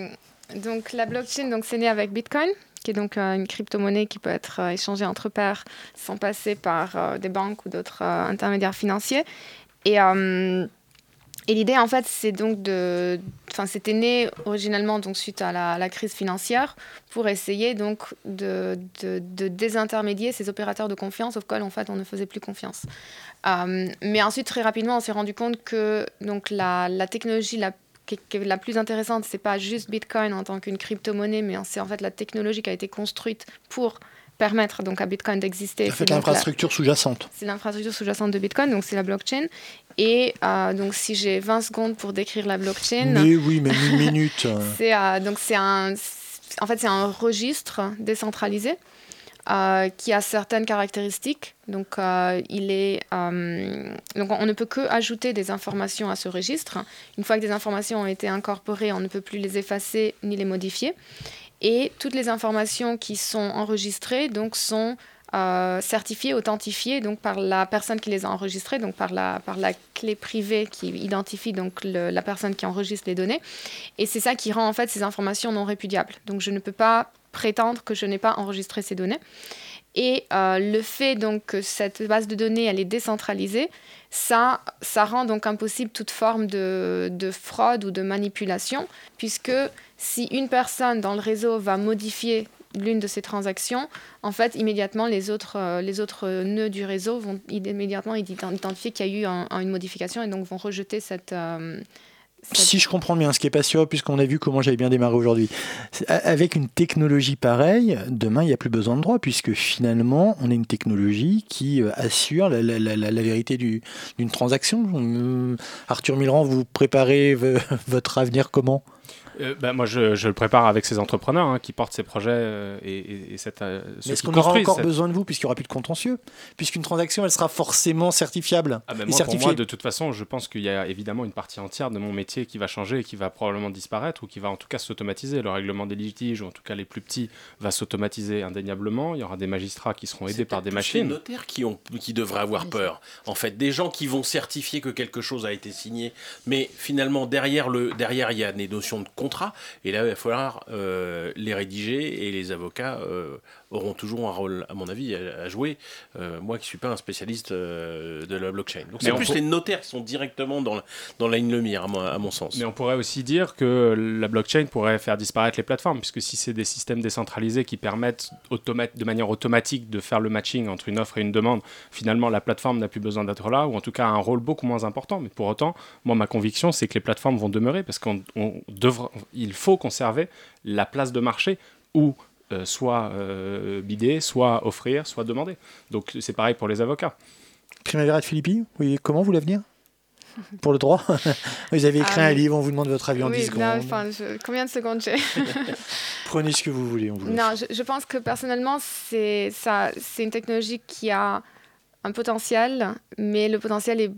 Donc la blockchain, donc c'est né avec Bitcoin, qui est donc euh, une crypto-monnaie qui peut être euh, échangée entre pairs sans passer par euh, des banques ou d'autres intermédiaires financiers. Et, et l'idée en fait, c'est donc de, enfin c'était né originellement donc suite à la, crise financière pour essayer donc de, de, désintermédier ces opérateurs de confiance auxquels en fait on ne faisait plus confiance. Mais ensuite très rapidement, on s'est rendu compte que donc la, la technologie la qui qui est la plus intéressante, c'est pas juste Bitcoin en tant qu'une crypto-monnaie, mais c'est en fait la technologie qui a été construite pour permettre donc à Bitcoin d'exister. C'est l'infrastructure sous-jacente. c'est l'infrastructure sous-jacente de Bitcoin, donc c'est la blockchain. Et euh, donc si j'ai 20 secondes pour décrire la blockchain, Mais oui, même une minute. c'est euh, donc c'est un en fait c'est un registre décentralisé euh, qui a certaines caractéristiques. Donc euh, il est euh, donc on ne peut que ajouter des informations à ce registre. Une fois que des informations ont été incorporées, on ne peut plus les effacer ni les modifier. Et toutes les informations qui sont enregistrées donc sont certifiées, authentifiées donc par la personne qui les a enregistrées, donc par la, par la clé privée qui identifie donc la personne qui enregistre les données. Et c'est ça qui rend en fait ces informations non répudiables. Donc je ne peux pas prétendre que je n'ai pas enregistré ces données. Et euh, le fait donc que cette base de données elle est décentralisée, ça, ça rend donc impossible toute forme de, de fraude ou de manipulation, puisque si une personne dans le réseau va modifier l'une de ces transactions, en fait, immédiatement, les autres, euh, les autres nœuds du réseau vont immédiatement ident- identifier qu'il y a eu un- un- une modification et donc vont rejeter cette... euh, Si je comprends bien, ce qui est pas sûr, puisqu'on a vu comment j'avais bien démarré aujourd'hui, avec une technologie pareille, demain, il n'y a plus besoin de droit, puisque finalement, on a une technologie qui euh, assure la, vérité du- d'une transaction. Euh, Arthur Milran, vous préparez votre avenir comment? Euh, bah, moi, je, je le prépare avec ces entrepreneurs hein, qui portent ces projets euh, et, et- et cette, euh, Mais Est-ce qu'on aura encore cette- besoin de vous, puisqu'il n'y aura plus de contentieux? Puisqu'une transaction, elle sera forcément certifiable Ah ben et moi, pour moi, de toute façon, je pense qu'il y a évidemment une partie entière de mon métier qui va changer et qui va probablement disparaître ou qui va en tout cas s'automatiser. Le règlement des litiges, ou en tout cas les plus petits, va s'automatiser indéniablement. Il y aura des magistrats qui seront aidés par des machines. Les notaires qui, ont, qui devraient avoir peur. En fait, des gens qui vont certifier que quelque chose a été signé, mais finalement, derrière, le, derrière il y a des notions de et là, il va falloir euh, les rédiger, et les avocats euh, auront toujours un rôle, à mon avis, à, à jouer. Euh, moi qui ne suis pas un spécialiste euh, de la blockchain. Donc, c'est plus pour- les notaires qui sont directement dans la, dans la ligne de mire, à mon, à mon sens. Mais on pourrait aussi dire que la blockchain pourrait faire disparaître les plateformes, puisque si c'est des systèmes décentralisés qui permettent de manière automatique de faire le matching entre une offre et une demande, finalement la plateforme n'a plus besoin d'être là, ou en tout cas a un rôle beaucoup moins important. Mais pour autant, moi ma conviction c'est que les plateformes vont demeurer, parce qu'on on devra- il faut conserver la place de marché où euh, soit euh, bider, soit offrir, soit demander. Donc c'est pareil pour les avocats. Primavera de Philippi, voyez comment vous l'avenir? Pour le droit? Vous avez écrit Ah un oui. livre, on vous demande votre avis en oui, 10 secondes. non, enfin, je- combien de secondes j'ai? Prenez ce que vous voulez. On vous laisse. Non, je, je pense que personnellement, c'est ça, c'est une technologie qui a un potentiel, mais le potentiel est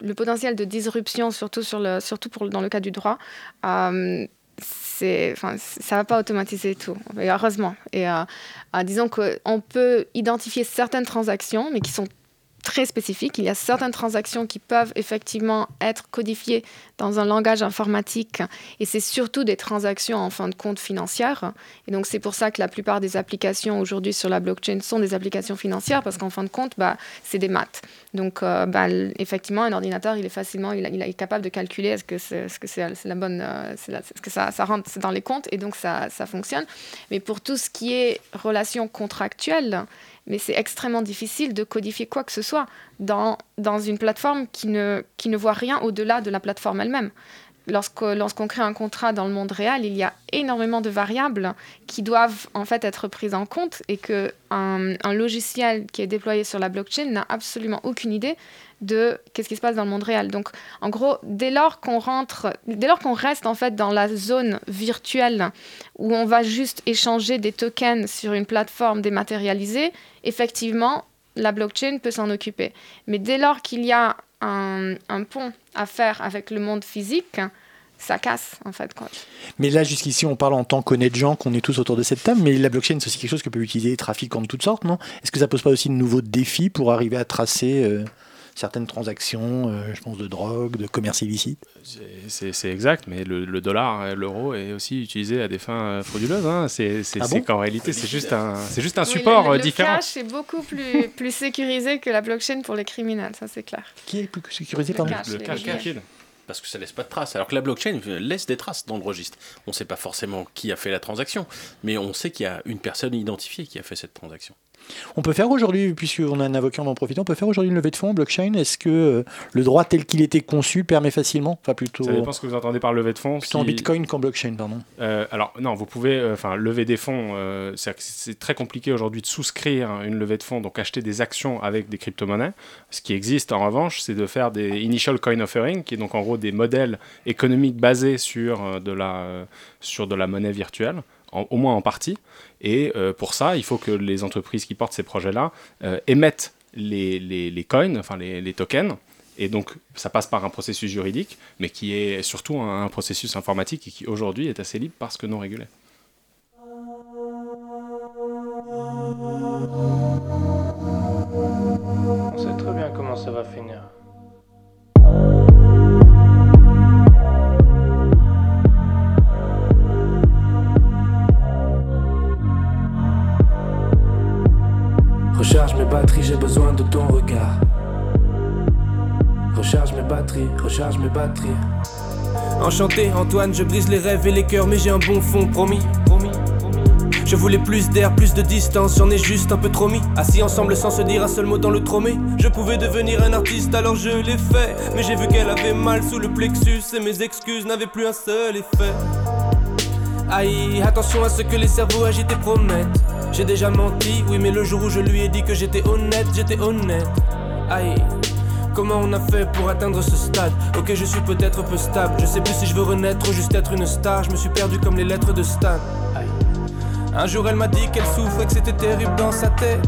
le potentiel de disruption, surtout sur le, surtout pour dans le cas du droit. euh, c'est, enfin, ça va pas automatiser tout, heureusement. Et euh, euh, disons qu'on peut identifier certaines transactions, mais qui sont très spécifiques. Il y a certaines transactions qui peuvent effectivement être codifiées dans un langage informatique et c'est surtout des transactions en fin de compte financières. Et donc c'est pour ça que la plupart des applications aujourd'hui sur la blockchain sont des applications financières parce qu'en fin de compte, bah, c'est des maths. Donc euh, bah, effectivement, un ordinateur, il est facilement, il, est capable de calculer est-ce que c'est c'est la bonne, euh, est-ce que ça, ça rentre dans les comptes et donc ça, ça fonctionne. Mais pour tout ce qui est relations contractuelles, mais c'est extrêmement difficile de codifier quoi que ce soit dans, dans une plateforme qui ne, qui ne voit rien au-delà de la plateforme elle-même. Lorsqu'on crée un contrat dans le monde réel, il y a énormément de variables qui doivent en fait être prises en compte et que un, un logiciel qui est déployé sur la blockchain n'a absolument aucune idée de qu'est-ce qui se passe dans le monde réel. Donc, en gros, dès lors qu'on rentre, dès lors qu'on reste en fait dans la zone virtuelle où on va juste échanger des tokens sur une plateforme dématérialisée, effectivement, la blockchain peut s'en occuper. Mais dès lors qu'il y a un, pont à faire avec le monde physique, ça casse en fait. Mais là, jusqu'ici, on parle en tant qu'honnêtes gens, qu'on est tous autour de cette table, mais la blockchain, c'est aussi quelque chose que peuvent utiliser les trafiquants de toutes sortes, non? Est-ce que ça pose pas aussi de nouveaux défis pour arriver à tracer euh, certaines transactions, euh, je pense, de drogue, de commerce illicite C'est exact, mais le, le dollar, euh, l'euro est aussi utilisé à des fins euh, frauduleuses. hein. C'est Ah bon? qu'en réalité, c'est juste un, c'est juste un Oui, support le, le différent. cash est beaucoup plus, plus sécurisé que la blockchain pour les criminels, ça c'est clair. Qui est plus sécurisé Le pardon cash, Le cash liquide. Parce que ça laisse pas de traces. Alors que la blockchain laisse des traces dans le registre. On ne sait pas forcément qui a fait la transaction, mais on sait qu'il y a une personne identifiée qui a fait cette transaction. On peut faire aujourd'hui, puisqu'on a un avocat, on va en profiter, on peut faire aujourd'hui une levée de fonds en blockchain. Est-ce que euh, le droit tel qu'il était conçu permet facilement Enfin, plutôt, Ça dépend ce que vous entendez par levée de fonds. plutôt en bitcoin qu'en blockchain, pardon. Euh, alors non, vous pouvez, euh, lever des fonds. c'est très compliqué aujourd'hui de souscrire une levée de fonds, donc acheter des actions avec des crypto-monnaies. Ce qui existe en revanche, c'est de faire des initial coin offering, qui est donc en gros des modèles économiques basés sur de la sur de la monnaie virtuelle, au moins en partie. Et euh, pour ça, il faut que les entreprises qui portent ces projets-là euh, émettent les, les, les coins, enfin les, les tokens. Et donc, ça passe par un processus juridique, mais qui est surtout un, un processus informatique et qui aujourd'hui est assez libre parce que non régulé. J'ai besoin de ton regard. Recharge mes batteries, recharge mes batteries. Enchanté, Antoine, je brise les rêves et les cœurs, mais j'ai un bon fond, promis. promis. Je voulais plus d'air, plus de distance, j'en ai juste un peu trop mis. Assis ensemble sans se dire un seul mot dans le tromé. Je pouvais devenir un artiste, alors je l'ai fait. Mais j'ai vu qu'elle avait mal sous le plexus et mes excuses n'avaient plus un seul effet. Aïe, attention à ce que les cerveaux agités promettent. J'ai déjà menti, oui, mais le jour où je lui ai dit que j'étais honnête, j'étais honnête. Aïe. Comment on a fait pour atteindre ce stade? Ok, je suis peut-être peu stable. Je sais plus si je veux renaître ou juste être une star. Je me suis perdu comme les lettres de Stan. Aïe. Un jour, elle m'a dit qu'elle souffrait, que c'était terrible dans sa tête.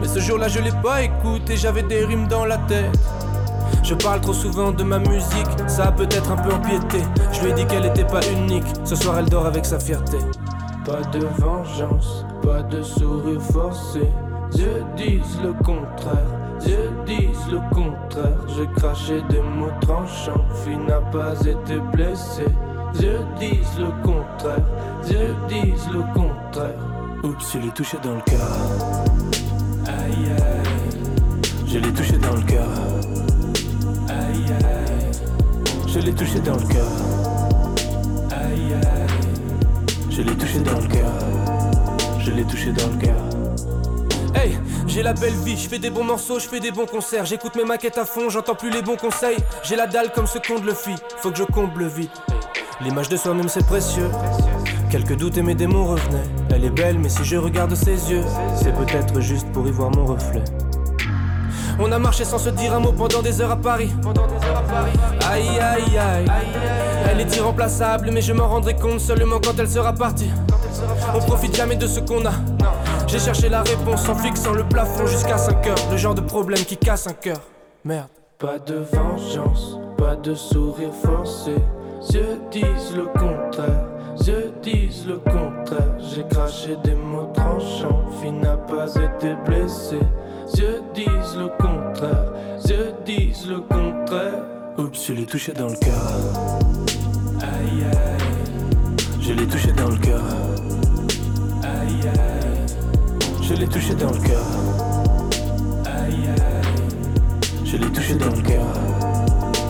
Mais ce jour-là, je l'ai pas écouté, j'avais des rimes dans la tête. Je parle trop souvent de ma musique, ça a peut-être un peu empiété. Je lui ai dit qu'elle était pas unique, ce soir elle dort avec sa fierté. Pas de vengeance, pas de sourire forcé. Dieu disent le contraire, Dieu disent le contraire. J'ai craché des mots tranchants, fille n'a pas été blessée. Dieu disent le contraire, Dieu disent le contraire. Oups, je l'ai touché dans le cœur. Aïe aïe, je l'ai touché dans le cœur. Je l'ai touché dans le cœur. Aïe aïe, je l'ai touché dans le cœur. Je l'ai touché dans le cœur. Hey, j'ai la belle vie, je fais des bons morceaux, je fais des bons concerts, j'écoute mes maquettes à fond, j'entends plus les bons conseils. J'ai la dalle comme ce compte le fit, faut que je comble vite. L'image de soi-même c'est précieux. Quelques doutes et mes démons revenaient. Elle est belle, mais si je regarde ses yeux, c'est peut-être juste pour y voir mon reflet. On a marché sans se dire un mot pendant des heures à Paris. Aïe aïe aïe. Elle est irremplaçable, mais je m'en rendrai compte seulement quand elle sera partie. On profite jamais de ce qu'on a. J'ai cherché la réponse en fixant le plafond jusqu'à 5 heures. Le genre de problème qui casse un cœur. Merde. Pas de vengeance, pas de sourire forcé. Dieu disent le contraire, Dieu disent le contraire. J'ai craché des mots tranchants, fille n'a pas été blessée. Dieu disent le contraire, Dieu disent le contraire. Oups, je l'ai touché dans le cœur. Aïe aïe, je l'ai touché dans le cœur. Aïe aïe, je l'ai touché dans le cœur. Aïe aïe, je l'ai touché dans le cœur.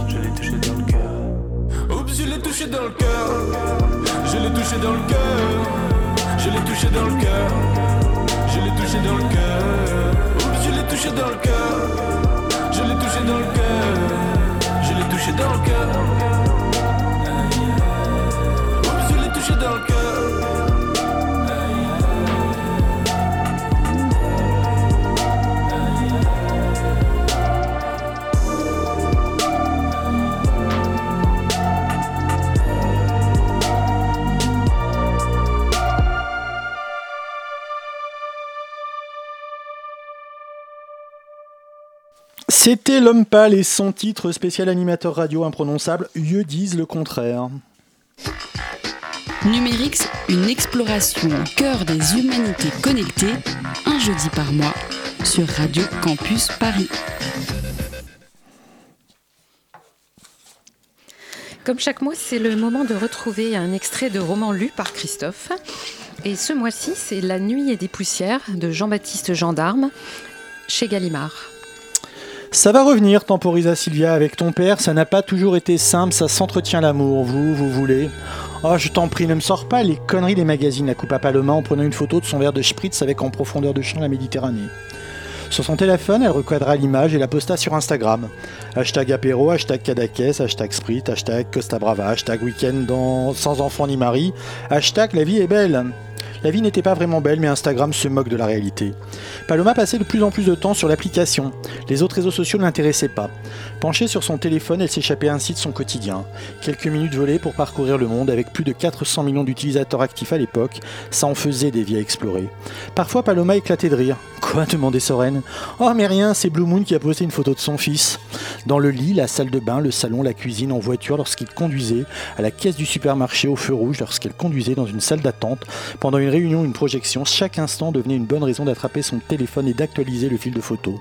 Je l'ai touché dans le cœur. Oups, je l'ai touché dans le cœur. Je l'ai touché dans le cœur. Je l'ai touché dans le cœur. Je l'ai touché dans le cœur. Touché dans le cœur. Je l'ai touché dans le cœur. Je l'ai touché dans le cœur. C'était L'Homme Pâle et son titre spécial animateur radio imprononçable, Eux disent le contraire. Numérix, une exploration au cœur des humanités connectées, un jeudi par mois, sur Radio Campus Paris. Comme chaque mois, c'est le moment de retrouver un extrait de roman lu par Christophe. Et ce mois-ci, c'est La nuit et des poussières de Jean-Baptiste Gendarme chez Gallimard. Ça va revenir, temporisa Sylvia, avec ton père, ça n'a pas toujours été simple, ça s'entretient l'amour, vous, vous voulez. Oh, je t'en prie, ne me sors pas les conneries des magazines, la coupe à Paloma en prenant une photo de son verre de spritz avec en profondeur de champ la Méditerranée. Sur son téléphone, elle recadra l'image et la posta sur Instagram. Hashtag apéro, hashtag Kadakes, hashtag Sprit, hashtag Costa Brava, hashtag week-end sans enfant ni mari, hashtag la vie est belle. La vie n'était pas vraiment belle, mais Instagram se moque de la réalité. Paloma passait de plus en plus de temps sur l'application. Les autres réseaux sociaux ne l'intéressaient pas. Penchée sur son téléphone, elle s'échappait ainsi de son quotidien. Quelques minutes volées pour parcourir le monde avec plus de 400 millions d'utilisateurs actifs à l'époque, ça en faisait des vies à explorer. Parfois, Paloma éclatait de rire. Quoi? demandait Soren. Oh, mais rien, c'est Blue Moon qui a posté une photo de son fils. Dans le lit, la salle de bain, le salon, la cuisine, en voiture lorsqu'il conduisait, à la caisse du supermarché au feu rouge lorsqu'elle conduisait dans une salle d'attente, pendant une réunion, une projection, chaque instant devenait une bonne raison d'attraper son téléphone et d'actualiser le fil de photos.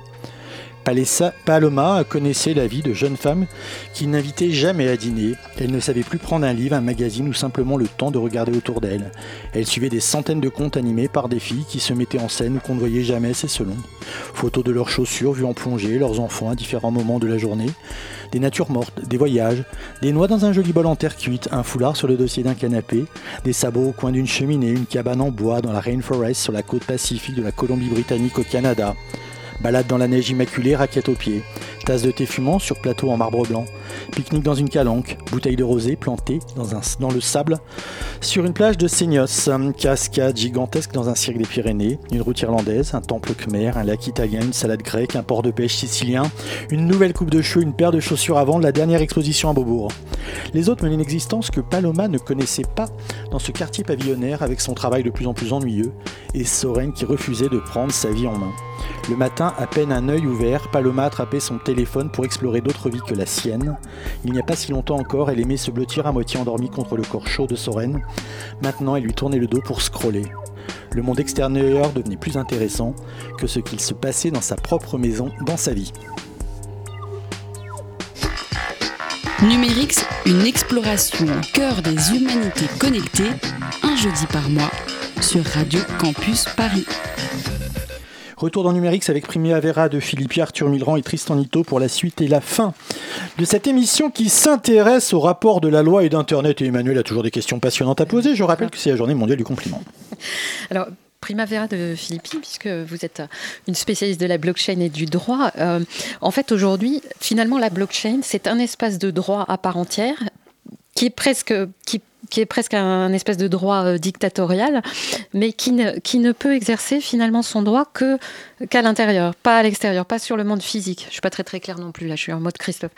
Paloma connaissait la vie de jeune femme qui n'invitait jamais à dîner. Elle ne savait plus prendre un livre, un magazine ou simplement le temps de regarder autour d'elle. Elle suivait des centaines de comptes animés par des filles qui se mettaient en scène ou qu'on ne voyait jamais, c'est selon. Photos de leurs chaussures vues en plongée, leurs enfants à différents moments de la journée, des natures mortes, des voyages, des noix dans un joli bol en terre cuite, un foulard sur le dossier d'un canapé, des sabots au coin d'une cheminée, une cabane en bois dans la rainforest sur la côte pacifique de la Colombie-Britannique au Canada. Balade dans la neige immaculée, raquette aux pieds. Tasse de thé fumant sur plateau en marbre blanc. Pique-nique dans une calanque. Bouteille de rosée plantée dans, le sable. Sur une plage de Seignos. Cascade gigantesque dans un cirque des Pyrénées. Une route irlandaise, un temple khmer, un lac italien, une salade grecque, un port de pêche sicilien. Une nouvelle coupe de cheveux, une paire de chaussures vendre, la dernière exposition à Beaubourg. Les autres menaient une existence que Paloma ne connaissait pas dans ce quartier pavillonnaire avec son travail de plus en plus ennuyeux et Soren qui refusait de prendre sa vie en main. Le matin, à peine un œil ouvert, Paloma attrapait son pour explorer d'autres vies que la sienne. Il n'y a pas si longtemps encore, elle aimait se blottir à moitié endormie contre le corps chaud de Soren. Maintenant, elle lui tournait le dos pour scroller. Le monde extérieur devenait plus intéressant que ce qu'il se passait dans sa propre maison, dans sa vie. Numérix, une exploration au cœur des humanités connectées, un jeudi par mois, sur Radio Campus Paris. Retour dans Numérix avec Primavera de Philippe Arthur Milran et Tristan Nito pour la suite et la fin de cette émission qui s'intéresse au rapport de la loi et d'Internet. Et Emmanuel a toujours des questions passionnantes à poser. Je rappelle que c'est la journée mondiale du compliment. Alors, Primavera de Philippi, puisque vous êtes une spécialiste de la blockchain et du droit. euh, en fait, aujourd'hui, finalement, la blockchain, c'est un espace de droit à part entière qui est presque qui qui est presque un espèce de droit euh, dictatorial, mais qui ne, qui ne peut exercer finalement son droit que qu'à l'intérieur, pas à l'extérieur, pas sur le monde physique. Je suis pas très très claire non plus là, je suis en mode Christophe.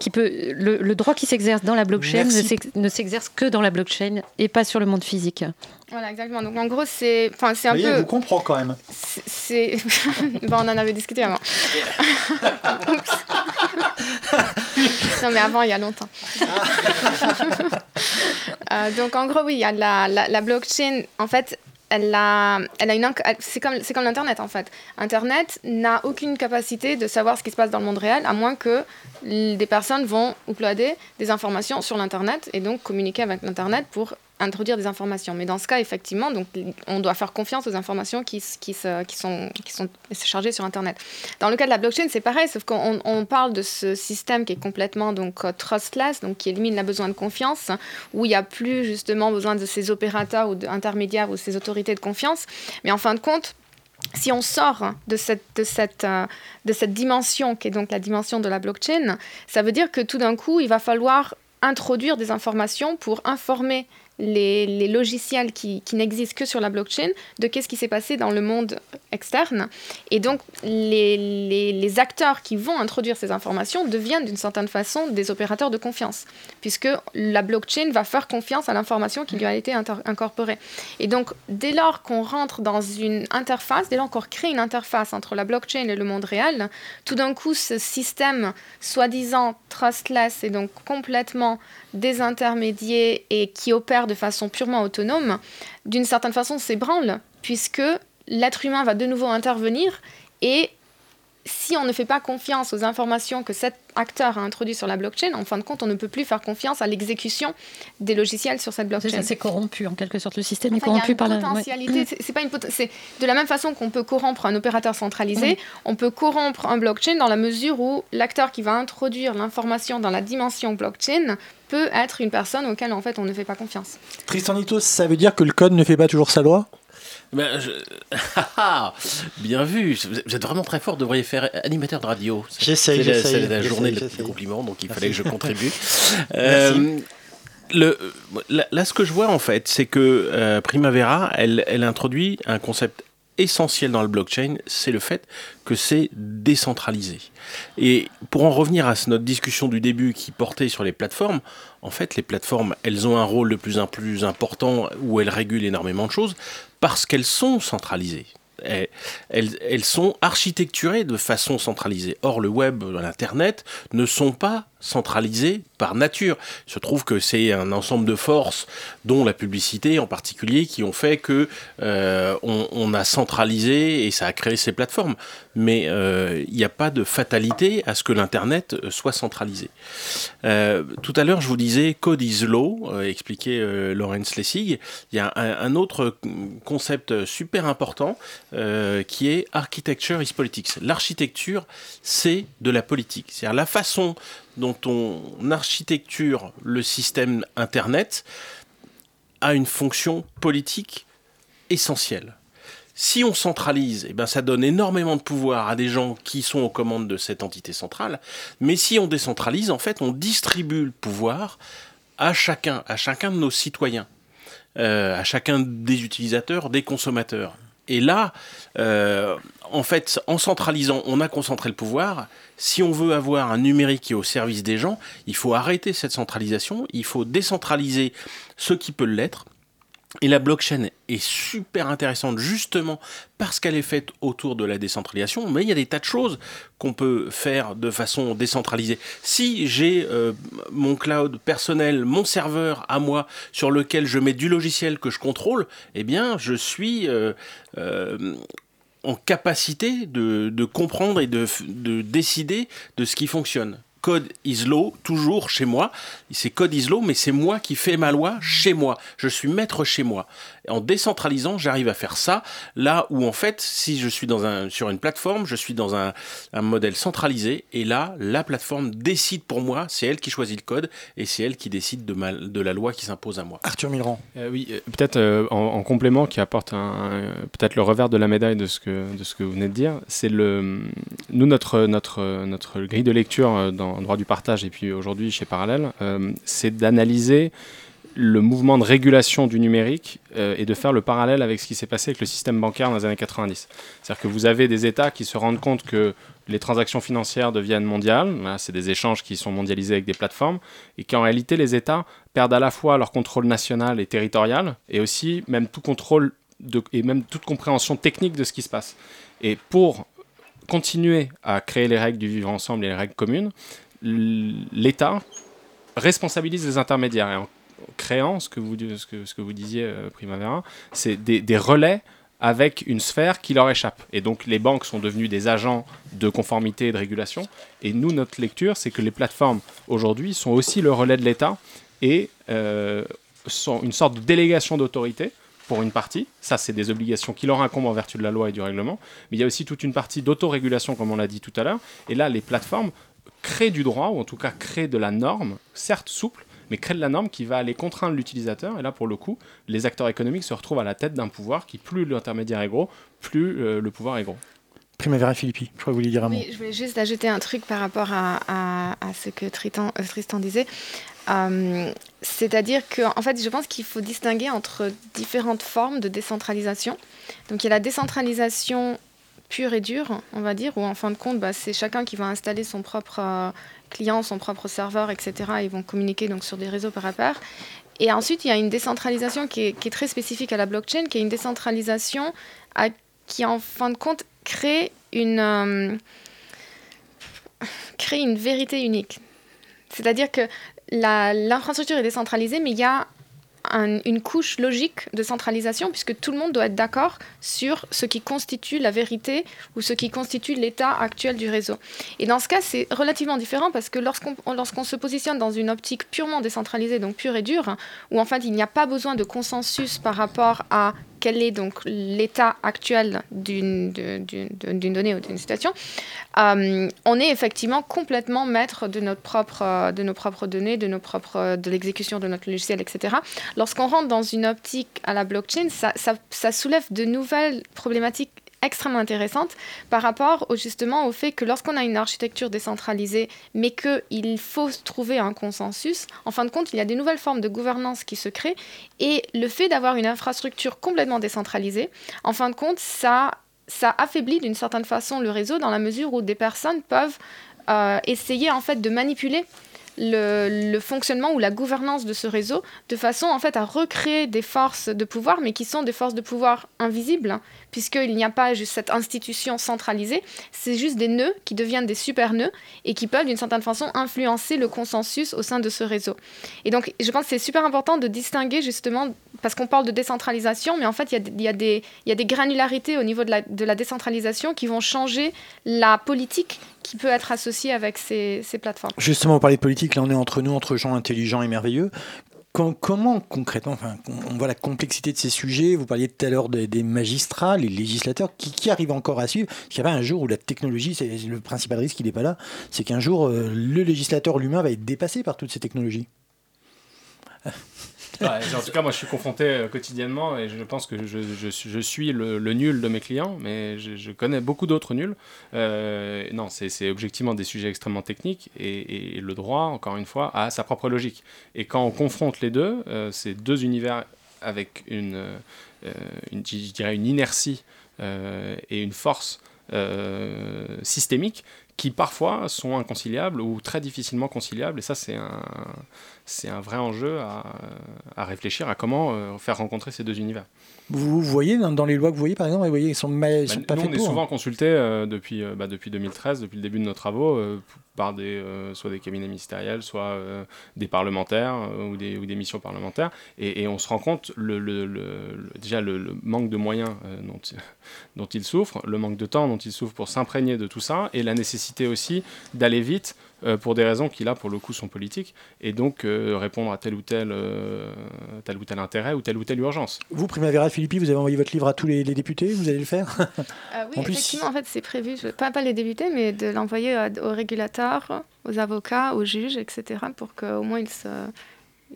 Qui peut, le, le droit qui s'exerce dans la blockchain ne Merci. s'ex- ne s'exerce que dans la blockchain et pas sur le monde physique. Voilà, exactement. Donc en gros, c'est enfin, c'est un Vous voyez, peu. vous comprend quand même. C'est. bon, on en avait discuté avant. Non, mais avant, il y a longtemps. Euh, donc en gros, oui, il y a la, la, la blockchain. En fait, elle a, elle a une. C'est comme, c'est comme l'Internet, en fait. Internet n'a aucune capacité de savoir ce qui se passe dans le monde réel, à moins que des personnes vont uploader des informations sur l'Internet et donc communiquer avec l'Internet pour introduire des informations. Mais dans ce cas, effectivement, donc, on doit faire confiance aux informations qui, qui, sont, qui sont chargées sur Internet. Dans le cas de la blockchain, c'est pareil, sauf qu'on on parle de ce système qui est complètement donc, euh, trustless, donc qui élimine la besoin de confiance, où il n'y a plus justement besoin de ces opérateurs ou d'intermédiaires ou ces autorités de confiance. Mais en fin de compte, si on sort de cette, de, cette, euh, de cette dimension qui est donc la dimension de la blockchain, ça veut dire que tout d'un coup, il va falloir introduire des informations pour informer les, logiciels qui, n'existent que sur la blockchain de qu'est-ce qui s'est passé dans le monde externe. Et donc, les, acteurs qui vont introduire ces informations deviennent d'une certaine façon des opérateurs de confiance, puisque la blockchain va faire confiance à l'information qui lui a été incorporée. Et donc, dès lors qu'on rentre dans une interface, dès lors qu'on crée une interface entre la blockchain et le monde réel, tout d'un coup, ce système soi-disant trustless et donc complètement désintermédié et qui opère de façon purement autonome, d'une certaine façon s'ébranle, puisque l'être humain va de nouveau intervenir et si on ne fait pas confiance aux informations que cet acteur a introduites sur la blockchain, en fin de compte, on ne peut plus faire confiance à l'exécution des logiciels sur cette blockchain. C'est corrompu, en quelque sorte. Le système est corrompu par la potentialité. C'est pas une de la même façon qu'on peut corrompre un opérateur centralisé, on peut corrompre un blockchain dans la mesure où l'acteur qui va introduire l'information dans la dimension blockchain peut être une personne auquel en fait on ne fait pas confiance. Tristan Nitos, ça veut dire que le code ne fait pas toujours sa loi? Ben, Bien vu, vous êtes vraiment très fort, vous devriez faire animateur de radio. J'essaye, C'est la, journée des compliments, donc il fallait que je contribue. euh, le, là, ce que je vois en fait, c'est que euh, Primavera, elle, elle introduit un concept essentiel dans le blockchain, c'est le fait que c'est décentralisé. Et pour en revenir à notre discussion du début qui portait sur les plateformes, en fait, les plateformes, elles ont un rôle de plus en plus important où elles régulent énormément de choses parce qu'elles sont centralisées. Elles, sont architecturées de façon centralisée. Or, le web, l'Internet ne sont pas centralisés par nature. Il se trouve que c'est un ensemble de forces, dont la publicité en particulier, qui ont fait que euh, on, a centralisé et ça a créé ces plateformes. Mais euh, il n'y a pas de fatalité à ce que l'Internet soit centralisé. Euh, tout à l'heure, je vous disais Code is Law, expliquait Lawrence Lessig. Il y a un, un autre concept super important qui est Architecture is Politics. L'architecture, c'est de la politique. C'est-à-dire la façon dont on architecture le système Internet a une fonction politique essentielle. Si on centralise, eh ben ça donne énormément de pouvoir à des gens qui sont aux commandes de cette entité centrale. Mais si on décentralise, en fait, on distribue le pouvoir à chacun, à chacun de nos citoyens, euh, à chacun des utilisateurs, des consommateurs. Et là, euh, en fait, en centralisant, on a concentré le pouvoir. Si on veut avoir un numérique qui est au service des gens, il faut arrêter cette centralisation, il faut décentraliser ce qui peut l'être, et la blockchain est super intéressante justement parce qu'elle est faite autour de la décentralisation, mais il y a des tas de choses qu'on peut faire de façon décentralisée. Si j'ai euh, mon cloud personnel, mon serveur à moi, sur lequel je mets du logiciel que je contrôle, eh bien je suis euh, euh, en capacité de, comprendre et de, de décider de ce qui fonctionne code is law, toujours chez moi. C'est code is law, mais c'est moi qui fais ma loi chez moi. Je suis maître chez moi. En décentralisant, j'arrive à faire ça. Là où, en fait, si je suis dans un, sur une plateforme, je suis dans un, modèle centralisé. Et là, la plateforme décide pour moi. C'est elle qui choisit le code et c'est elle qui décide de, de la loi qui s'impose à moi. Arthur Milran. Euh, oui, euh, peut-être euh, en, complément qui apporte un, peut-être le revers de la médaille de ce que, de ce que vous venez de dire. C'est le, nous, notre, notre, notre grille de lecture dans en droit du partage et puis aujourd'hui chez Parallèle, euh, c'est d'analyser le mouvement de régulation du numérique euh, et de faire le parallèle avec ce qui s'est passé avec le système bancaire dans les années 90. C'est-à-dire que vous avez des États qui se rendent compte que les transactions financières deviennent mondiales, c'est des échanges qui sont mondialisés avec des plateformes, et qu'en réalité les États perdent à la fois leur contrôle national et territorial, et aussi même tout contrôle et même toute compréhension technique de ce qui se passe. Et pour continuer à créer les règles du vivre ensemble et les règles communes, l'État responsabilise les intermédiaires. Créant ce que vous, ce que, ce disiez, euh, Primavera, c'est des, relais avec une sphère qui leur échappe. Et donc les banques sont devenues des agents de conformité et de régulation. Et nous, notre lecture, c'est que les plateformes aujourd'hui sont aussi le relais de l'État et euh, sont une sorte de délégation d'autorité pour une partie. Ça, c'est des obligations qui leur incombent en vertu de la loi et du règlement. Mais il y a aussi toute une partie d'autorégulation, comme on l'a dit tout à l'heure. Et là, les plateformes créent du droit, ou en tout cas créent de la norme, certes souple, mais créent de la norme qui va aller contraindre l'utilisateur. Et là, pour le coup, les acteurs économiques se retrouvent à la tête d'un pouvoir qui, plus l'intermédiaire est gros, plus euh, le pouvoir est gros. Primavera Philippi, je crois que vous vouliez dire un mot. Oui, je voulais juste ajouter un truc par rapport à, à- à ce que Tritan- euh, Tristan disait. Euh, C'est-à-dire que, en fait, je pense qu'il faut distinguer entre différentes formes de décentralisation. Donc, il y a la décentralisation pure et dure, on va dire, où en fin de compte, bah, c'est chacun qui va installer son propre euh, client, son propre serveur, etc. Ils vont communiquer donc sur des réseaux par rapport. Et ensuite, il y a une décentralisation qui est, très spécifique à la blockchain, qui est une décentralisation à- qui, en fin de compte, crée une, euh, crée une vérité unique. C'est-à-dire que l'infrastructure est décentralisée, mais il y a un- une couche logique de centralisation, puisque tout le monde doit être d'accord sur ce qui constitue la vérité ou ce qui constitue l'état actuel du réseau. Et dans ce cas, c'est relativement différent, parce que lorsqu'on se positionne dans une optique purement décentralisée, donc pure et dure, où en fait il n'y a pas besoin de consensus par rapport à quel est donc l'état actuel d'une donnée ou d'une situation, euh, on est effectivement complètement maître de, notre propre, de nos propres données, de, de l'exécution de notre logiciel, etc. Lorsqu'on rentre dans une optique à la blockchain, ça- ça soulève de nouvelles problématiques extrêmement intéressantes par rapport au, justement au fait que lorsqu'on a une architecture décentralisée, mais qu'il faut trouver un consensus, en fin de compte, il y a des nouvelles formes de gouvernance qui se créent et le fait d'avoir une infrastructure complètement décentralisée, en fin de compte, ça, ça affaiblit d'une certaine façon le réseau dans la mesure où des personnes peuvent euh, essayer en fait de manipuler le, fonctionnement ou la gouvernance de ce réseau de façon en fait à recréer des forces de pouvoir, mais qui sont des forces de pouvoir invisibles, hein, puisqu'il n'y a pas juste cette institution centralisée, c'est juste des nœuds qui deviennent des super nœuds et qui peuvent d'une certaine façon influencer le consensus au sein de ce réseau. Et donc je pense que c'est super important de distinguer justement, parce qu'on parle de décentralisation, mais en fait il y y a des granularités au niveau de la, de la décentralisation qui vont changer la politique qui peut être associée avec ces, ces plateformes. Justement, vous parlez de politique, là on est entre nous, entre gens intelligents et merveilleux. Com- comment concrètement, enfin, on voit la complexité de ces sujets, vous parliez tout à l'heure des, magistrats, les législateurs, qui, arrivent encore à suivre Parce qu'il y a un jour où la technologie, c'est le principal risque, il n'est pas là, c'est qu'un jour, euh, le législateur, l'humain, va être dépassé par toutes ces technologies. Ouais, en tout cas, moi, je suis confronté euh, quotidiennement et je pense que je, suis- le, nul de mes clients, mais je, connais beaucoup d'autres nuls. Euh, non, c'est objectivement des sujets extrêmement techniques et, le droit, encore une fois, a sa propre logique. Et quand on confronte les deux, euh, ces deux univers avec une, je dirais une inertie et une force systémique qui parfois sont inconciliables ou très difficilement conciliables. Et ça, c'est un, c'est un vrai enjeu à, à réfléchir à comment euh, faire rencontrer ces deux univers. Vous, vous voyez dans, dans les lois que vous voyez, par exemple, vous voyez, ils sont, ma- ils Bah, sont pas nous, faits on est pour. souvent hein. consulté euh, depuis, euh, bah, depuis 2013, depuis le début de nos travaux, par des, soit des cabinets ministériels, soit des parlementaires ou, des, ou des missions parlementaires. Et, et on se rend compte le, le- le- le- déjà le, le manque de moyens dont, dont ils souffrent, le manque de temps dont ils souffrent pour s'imprégner de tout ça, et la nécessité aussi d'aller vite euh, pour des raisons qui là pour le coup sont politiques, et donc euh, répondre à tel ou tel, euh, tel ou tel intérêt ou telle ou telle urgence. Vous, Primavera Philippi, vous avez envoyé votre livre à tous les, les députés, vous allez le faire? Euh, oui, En plus- effectivement, en fait, c'est prévu, je- pas, pas les débuter, mais de l'envoyer aux régulateurs, aux avocats, aux juges, etc., pour qu'au moins ils, se,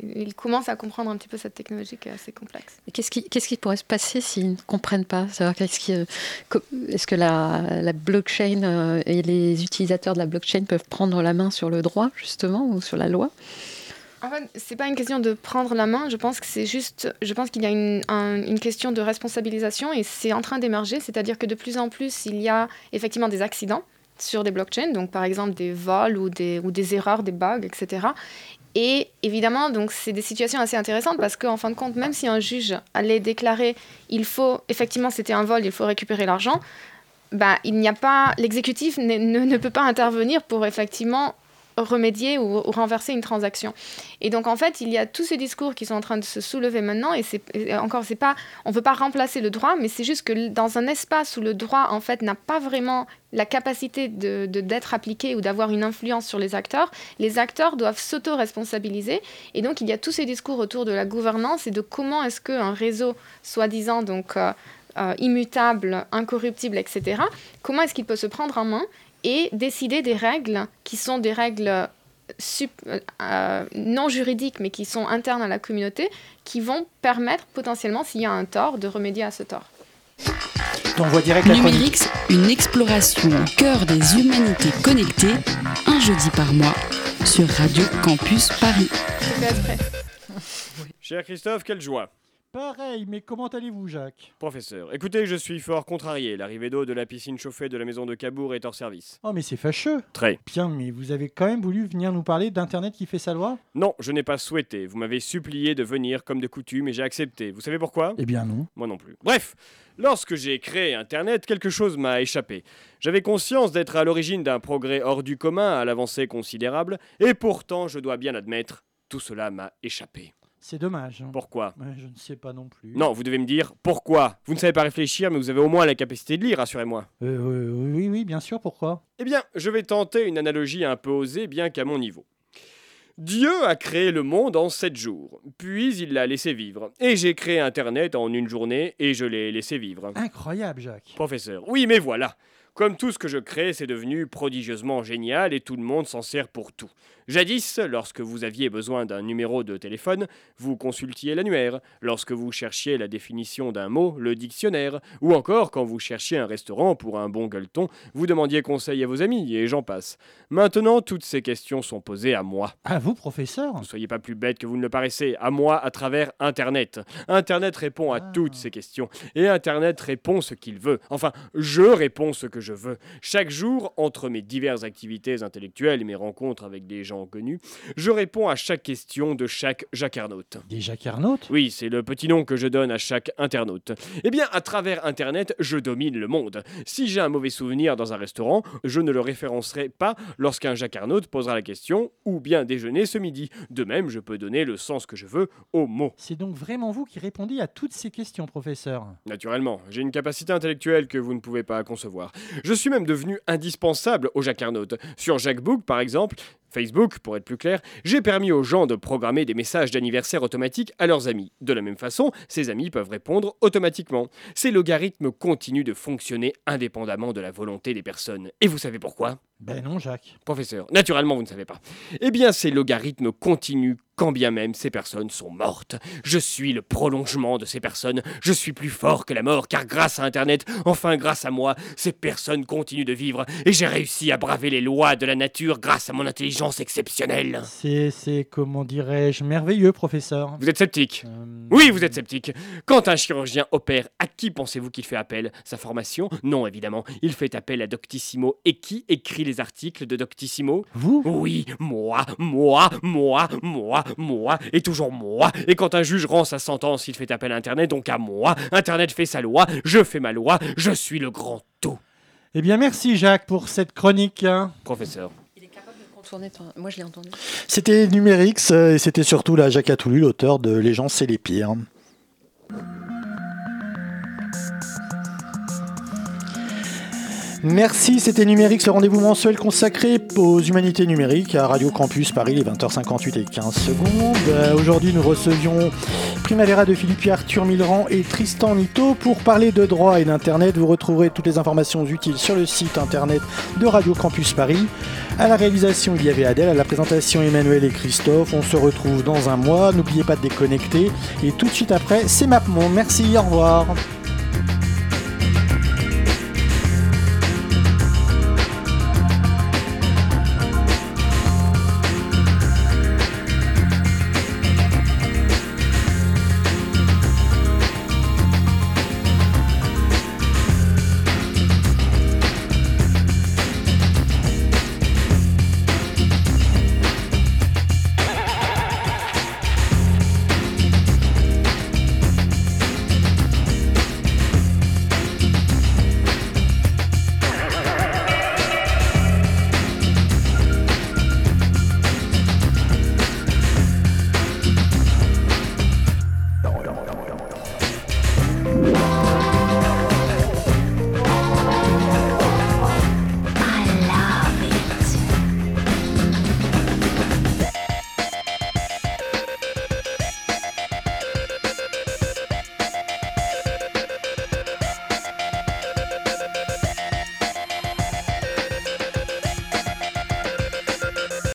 ils commencent à comprendre un petit peu cette technologie qui est assez complexe. Qu'est-ce qui, pourrait se passer s'ils ne comprennent pas euh, Est-ce que la, la blockchain euh, et les utilisateurs de la blockchain peuvent prendre la main sur le droit, justement, ou sur la loi? En fait, c'est pas une question de prendre la main. Je pense que c'est juste, je pense qu'il y a une, un- une question de responsabilisation et c'est en train d'émerger. C'est-à-dire que de plus en plus, il y a effectivement des accidents sur des blockchains, donc par exemple des vols ou des, ou des erreurs, des bugs, etc. Et évidemment, donc c'est des situations assez intéressantes parce qu'en fin de compte, même si un juge allait déclarer, il faut effectivement c'était un vol, il faut récupérer l'argent, bah, il n'y a pas l'exécutif ne peut pas intervenir pour effectivement remédier ou, renverser une transaction. Et donc en fait, il y a tous ces discours qui sont en train de se soulever maintenant, et c'est encore, c'est pas, on veut pas remplacer le droit, mais c'est juste que dans un espace où le droit en fait n'a pas vraiment la capacité de- d'être appliqué ou d'avoir une influence sur les acteurs, les acteurs doivent s'auto-responsabiliser. Et donc il y a tous ces discours autour de la gouvernance et de comment est-ce qu'un réseau soi-disant donc euh, euh, immutable, incorruptible, etc. Comment est-ce qu'il peut se prendre en main et décider des règles qui sont des règles sup- euh, non juridiques mais qui sont internes à la communauté qui vont permettre potentiellement s'il y a un tort de remédier à ce tort. Direct la. Numérix, une exploration au cœur des humanités connectées, un jeudi par mois, sur Radio Campus Paris. Cher Christophe, quelle joie. Pareil, mais comment allez-vous, Jacques? Professeur, écoutez, je suis fort contrarié. L'arrivée d'eau de la piscine chauffée de la maison de Cabourg est hors service. Oh, mais c'est fâcheux. Très. Bien, mais vous avez quand même voulu venir nous parler d'Internet qui fait sa loi? Non, je n'ai pas souhaité. Vous m'avez supplié de venir comme de coutume et j'ai accepté. Vous savez pourquoi? Eh bien non. Moi non plus. Bref, lorsque j'ai créé Internet, quelque chose m'a échappé. J'avais conscience d'être à l'origine d'un progrès hors du commun à l'avancée considérable, et pourtant, je dois bien admettre, tout cela m'a échappé. C'est dommage. hein. Pourquoi Ouais, Je ne sais pas non plus. Non, vous devez me dire pourquoi. Vous ne savez pas réfléchir, mais vous avez au moins la capacité de lire, rassurez-moi. Euh, euh, oui, oui, bien sûr, pourquoi? Eh bien, je vais tenter une analogie un peu osée, bien qu'à mon niveau. Dieu a créé le monde en sept jours, puis il l'a laissé vivre. Et j'ai créé Internet en une journée et je l'ai laissé vivre. Incroyable, Jacques. Professeur, oui, mais voilà. Comme tout ce que je crée, c'est devenu prodigieusement génial et tout le monde s'en sert pour tout. Jadis, lorsque vous aviez besoin d'un numéro de téléphone, vous consultiez l'annuaire. Lorsque vous cherchiez la définition d'un mot, le dictionnaire. Ou encore, quand vous cherchiez un restaurant pour un bon gueuleton, vous demandiez conseil à vos amis, et j'en passe. Maintenant, toutes ces questions sont posées à moi. À vous, professeur Ne soyez pas plus bête que vous ne le paraissez, à moi à travers Internet. Internet répond à toutes ces questions, et Internet répond ce qu'il veut. Enfin, je réponds ce que je veux. Chaque jour, entre mes diverses activités intellectuelles et mes rencontres avec des gens connus, je réponds à chaque question de chaque jacarnaute. Des jacarnautes Oui, c'est le petit nom que je donne à chaque internaute. Eh bien, à travers Internet, je domine le monde. Si j'ai un mauvais souvenir dans un restaurant, je ne le référencerai pas lorsqu'un jacarnaute posera la question ou bien déjeuner ce midi? De même, je peux donner le sens que je veux aux mots. C'est donc vraiment vous qui répondez à toutes ces questions, professeur? Naturellement, j'ai une capacité intellectuelle que vous ne pouvez pas concevoir. Je suis même devenu indispensable aux jacarnautes. Sur Jackbook, par exemple, Facebook, pour être plus clair, j'ai permis aux gens de programmer des messages d'anniversaire automatiques à leurs amis. De la même façon, ces amis peuvent répondre automatiquement. Ces logarithmes continuent de fonctionner indépendamment de la volonté des personnes. Et vous savez pourquoi? Ben non, Jacques. Professeur, naturellement vous ne savez pas. Eh bien, ces logarithmes continuent quand bien même ces personnes sont mortes. Je suis le prolongement de ces personnes. Je suis plus fort que la mort, car grâce à Internet, enfin grâce à moi, ces personnes continuent de vivre. Et j'ai réussi à braver les lois de la nature grâce à mon intelligence exceptionnelle. C'est, c'est, comment dirais-je, merveilleux, professeur. Vous êtes sceptique Oui, vous êtes sceptique. Quand un chirurgien opère, à qui pensez-vous qu'il fait appel? Sa formation? Non, évidemment. Il fait appel à Doctissimo. Et qui écrit les articles de Doctissimo? Vous? Oui, moi, moi, moi, moi, moi, et toujours moi. Et quand un juge rend sa sentence, il fait appel à Internet, donc à moi. Internet fait sa loi, je fais ma loi, je suis le grand tout. Eh bien, merci, Jacques, pour cette chronique. hein. Professeur. Moi, je l'ai entendu. C'était Numérix euh, et c'était surtout la Jacques Atoulu, l'auteur de Les gens, c'est les pires. Merci, c'était Numérix, le rendez-vous mensuel consacré aux humanités numériques à Radio Campus Paris, les 20h58 et 15 secondes. Euh, Aujourd'hui, nous recevions Primavera de Philippe Arthur Milran et Tristan Nito pour parler de droit et d'Internet. Vous retrouverez toutes les informations utiles sur le site internet de Radio Campus Paris. À la réalisation, il y avait Adèle, à la présentation, Emmanuel et Christophe. On se retrouve dans un mois. N'oubliez pas de déconnecter. Et tout de suite après, c'est MapMonde. Merci, au revoir.